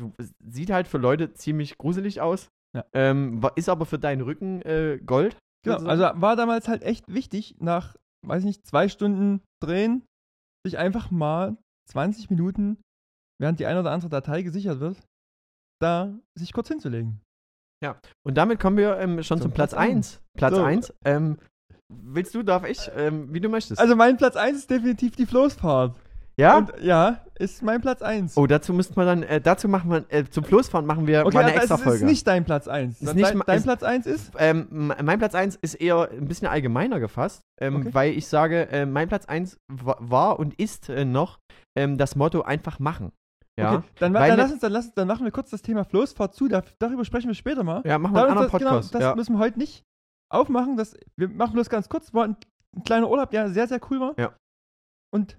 sieht halt für Leute ziemlich gruselig aus. Ja. Ähm, ist aber für deinen Rücken äh, Gold. Genau, also war damals halt echt wichtig, nach, weiß ich nicht, zwei Stunden drehen, sich einfach mal 20 Minuten, während die eine oder andere Datei gesichert wird, da sich kurz hinzulegen. Und damit kommen wir ähm, schon Zum zum Platz Platz 1. Platz So. 1. Ähm, willst du, darf ich? Ähm, wie du möchtest. Also mein Platz 1 ist definitiv die Floßfahrt. Ja? Und ja, ist mein Platz 1. oh, dazu müssten wir dann, äh, dazu machen wir, äh, zum Floßfahren machen wir okay, mal eine aber extra Folge. ist nicht dein Platz 1. Ist Dein, nicht dein, dein ist- Platz 1 ist? Ähm, mein Platz 1 ist eher ein bisschen allgemeiner gefasst, ähm, Okay. weil ich sage, äh, mein Platz 1 wa- war und ist äh, noch ähm, das Motto einfach machen. Ja, Okay, dann, dann, ne- lass uns, dann, lass, dann machen wir kurz das Thema Floßfahrt zu. Da, darüber sprechen wir später mal. ja machen wir einen anderen das, Podcast. Genau, das ja. müssen wir heute nicht aufmachen. Das, wir machen bloß ganz kurz. War ein, ein kleiner Urlaub, der sehr, sehr cool war. Ja. Und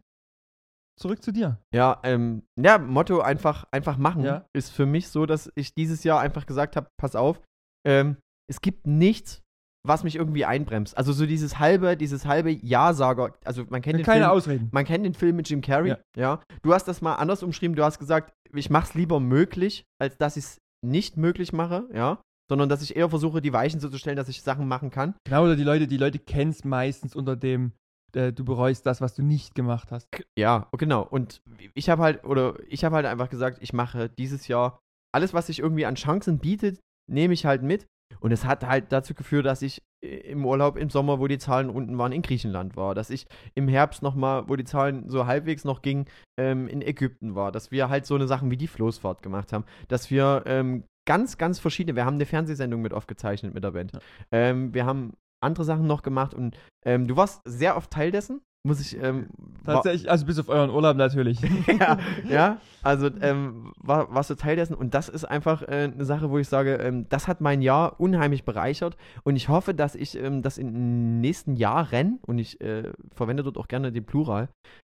zurück zu dir. Ja, ähm, ja, Motto einfach, einfach machen Ja. ist für mich so, dass ich dieses Jahr einfach gesagt habe, pass auf, ähm, es gibt nichts, was mich irgendwie einbremst. Also so dieses halbe, dieses halbe Ja-Sager, also man kennt den Keine Film, Ausreden. man kennt den Film mit Jim Carrey, ja. Ja. Du hast das mal anders umschrieben, du hast gesagt, ich mach's lieber möglich, als dass ich es nicht möglich mache, ja, sondern dass ich eher versuche, die Weichen so zu stellen, dass ich Sachen machen kann. Genau, oder die Leute, die Leute kennst meistens unter dem, äh, du bereust das, was du nicht gemacht hast. Ja, genau. Und ich habe halt, oder ich habe halt einfach gesagt, ich mache dieses Jahr alles, was sich irgendwie an Chancen bietet, nehme ich halt mit. Und es hat halt dazu geführt, dass ich äh, im Urlaub im Sommer, wo die Zahlen unten waren, in Griechenland war. Dass ich im Herbst nochmal, wo die Zahlen so halbwegs noch gingen, ähm, in Ägypten war. Dass wir halt so eine Sachen wie die Floßfahrt gemacht haben. Dass wir ähm, ganz, ganz verschiedene, wir haben eine Fernsehsendung mit aufgezeichnet mit der Band. Ja. Ähm, wir haben andere Sachen noch gemacht und ähm, du warst sehr oft Teil dessen. Muss ich, ähm, Tatsächlich, also bis auf euren Urlaub natürlich. ja, ja, also ähm, war, warst du Teil dessen und das ist einfach äh, eine Sache, wo ich sage, ähm, das hat mein Jahr unheimlich bereichert und ich hoffe, dass ich ähm, das in den nächsten Jahren und ich äh, verwende dort auch gerne den Plural,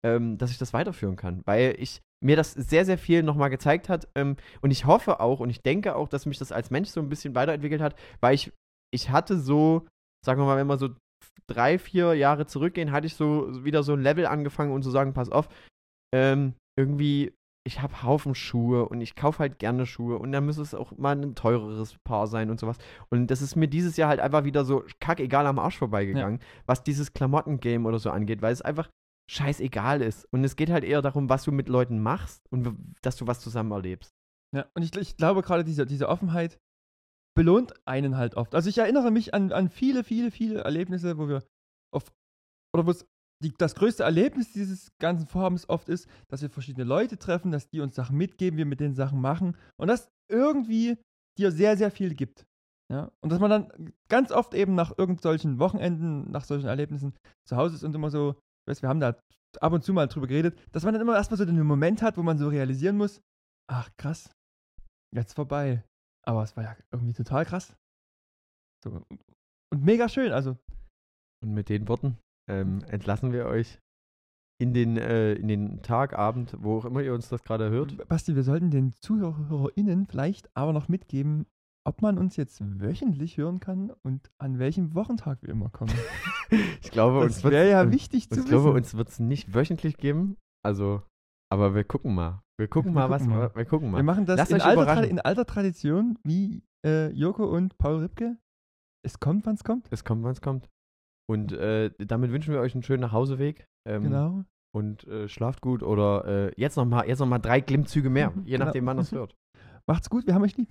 ähm, dass ich das weiterführen kann, weil ich mir das sehr, sehr viel nochmal gezeigt hat ähm, und ich hoffe auch und ich denke auch, dass mich das als Mensch so ein bisschen weiterentwickelt hat, weil ich, ich hatte so, sagen wir mal, wenn wir so drei, vier Jahre zurückgehen, hatte ich so wieder so ein Level angefangen und zu sagen, pass auf, ähm, irgendwie, ich habe Haufen Schuhe und ich kaufe halt gerne Schuhe und dann müsste es auch mal ein teureres Paar sein und sowas. Und das ist mir dieses Jahr halt einfach wieder so kackegal am Arsch vorbeigegangen, was dieses Klamotten-Game oder so angeht, weil es einfach scheißegal ist. Und es geht halt eher darum, was du mit Leuten machst und dass du was zusammen erlebst. Ja, und ich, ich glaube gerade diese, diese Offenheit belohnt einen halt oft. Also ich erinnere mich an, an viele, viele, viele Erlebnisse, wo wir auf, oder wo das größte Erlebnis dieses ganzen Vorhabens oft ist, dass wir verschiedene Leute treffen, dass die uns Sachen mitgeben, wir mit den Sachen machen und das irgendwie dir sehr, sehr viel gibt. Ja? Und dass man dann ganz oft eben nach irgendwelchen Wochenenden, nach solchen Erlebnissen zu Hause ist und immer so, ich weiß, wir haben da ab und zu mal drüber geredet, dass man dann immer erstmal so den Moment hat, wo man so realisieren muss, ach krass, jetzt vorbei. Aber es war ja irgendwie total krass. So, und mega schön, also Und mit den Worten ähm, entlassen wir euch in den, äh, in den Tag, Abend, wo auch immer ihr uns das gerade hört. Basti, wir sollten den ZuhörerInnen vielleicht aber noch mitgeben, ob man uns jetzt wöchentlich hören kann und an welchem Wochentag wir immer kommen. Ich glaube, Das uns wird wäre ja wichtig zu Ich glaube, wissen. uns wird es nicht wöchentlich geben. Also, aber wir gucken mal. Wir gucken Wir mal, was gucken mal. wir, gucken mal. wir machen das Lasst in alter, in alter Tradition wie äh, Joko und Paul Ripke. Es kommt, wann es kommt. Es kommt, wann es kommt. Und äh, damit wünschen wir euch einen schönen Nachhauseweg. Ähm, Genau. Und äh, schlaft gut oder äh, jetzt nochmal noch mal drei Klimmzüge mehr, je Genau. nachdem, wann es hört. Macht's gut, wir haben euch lieb.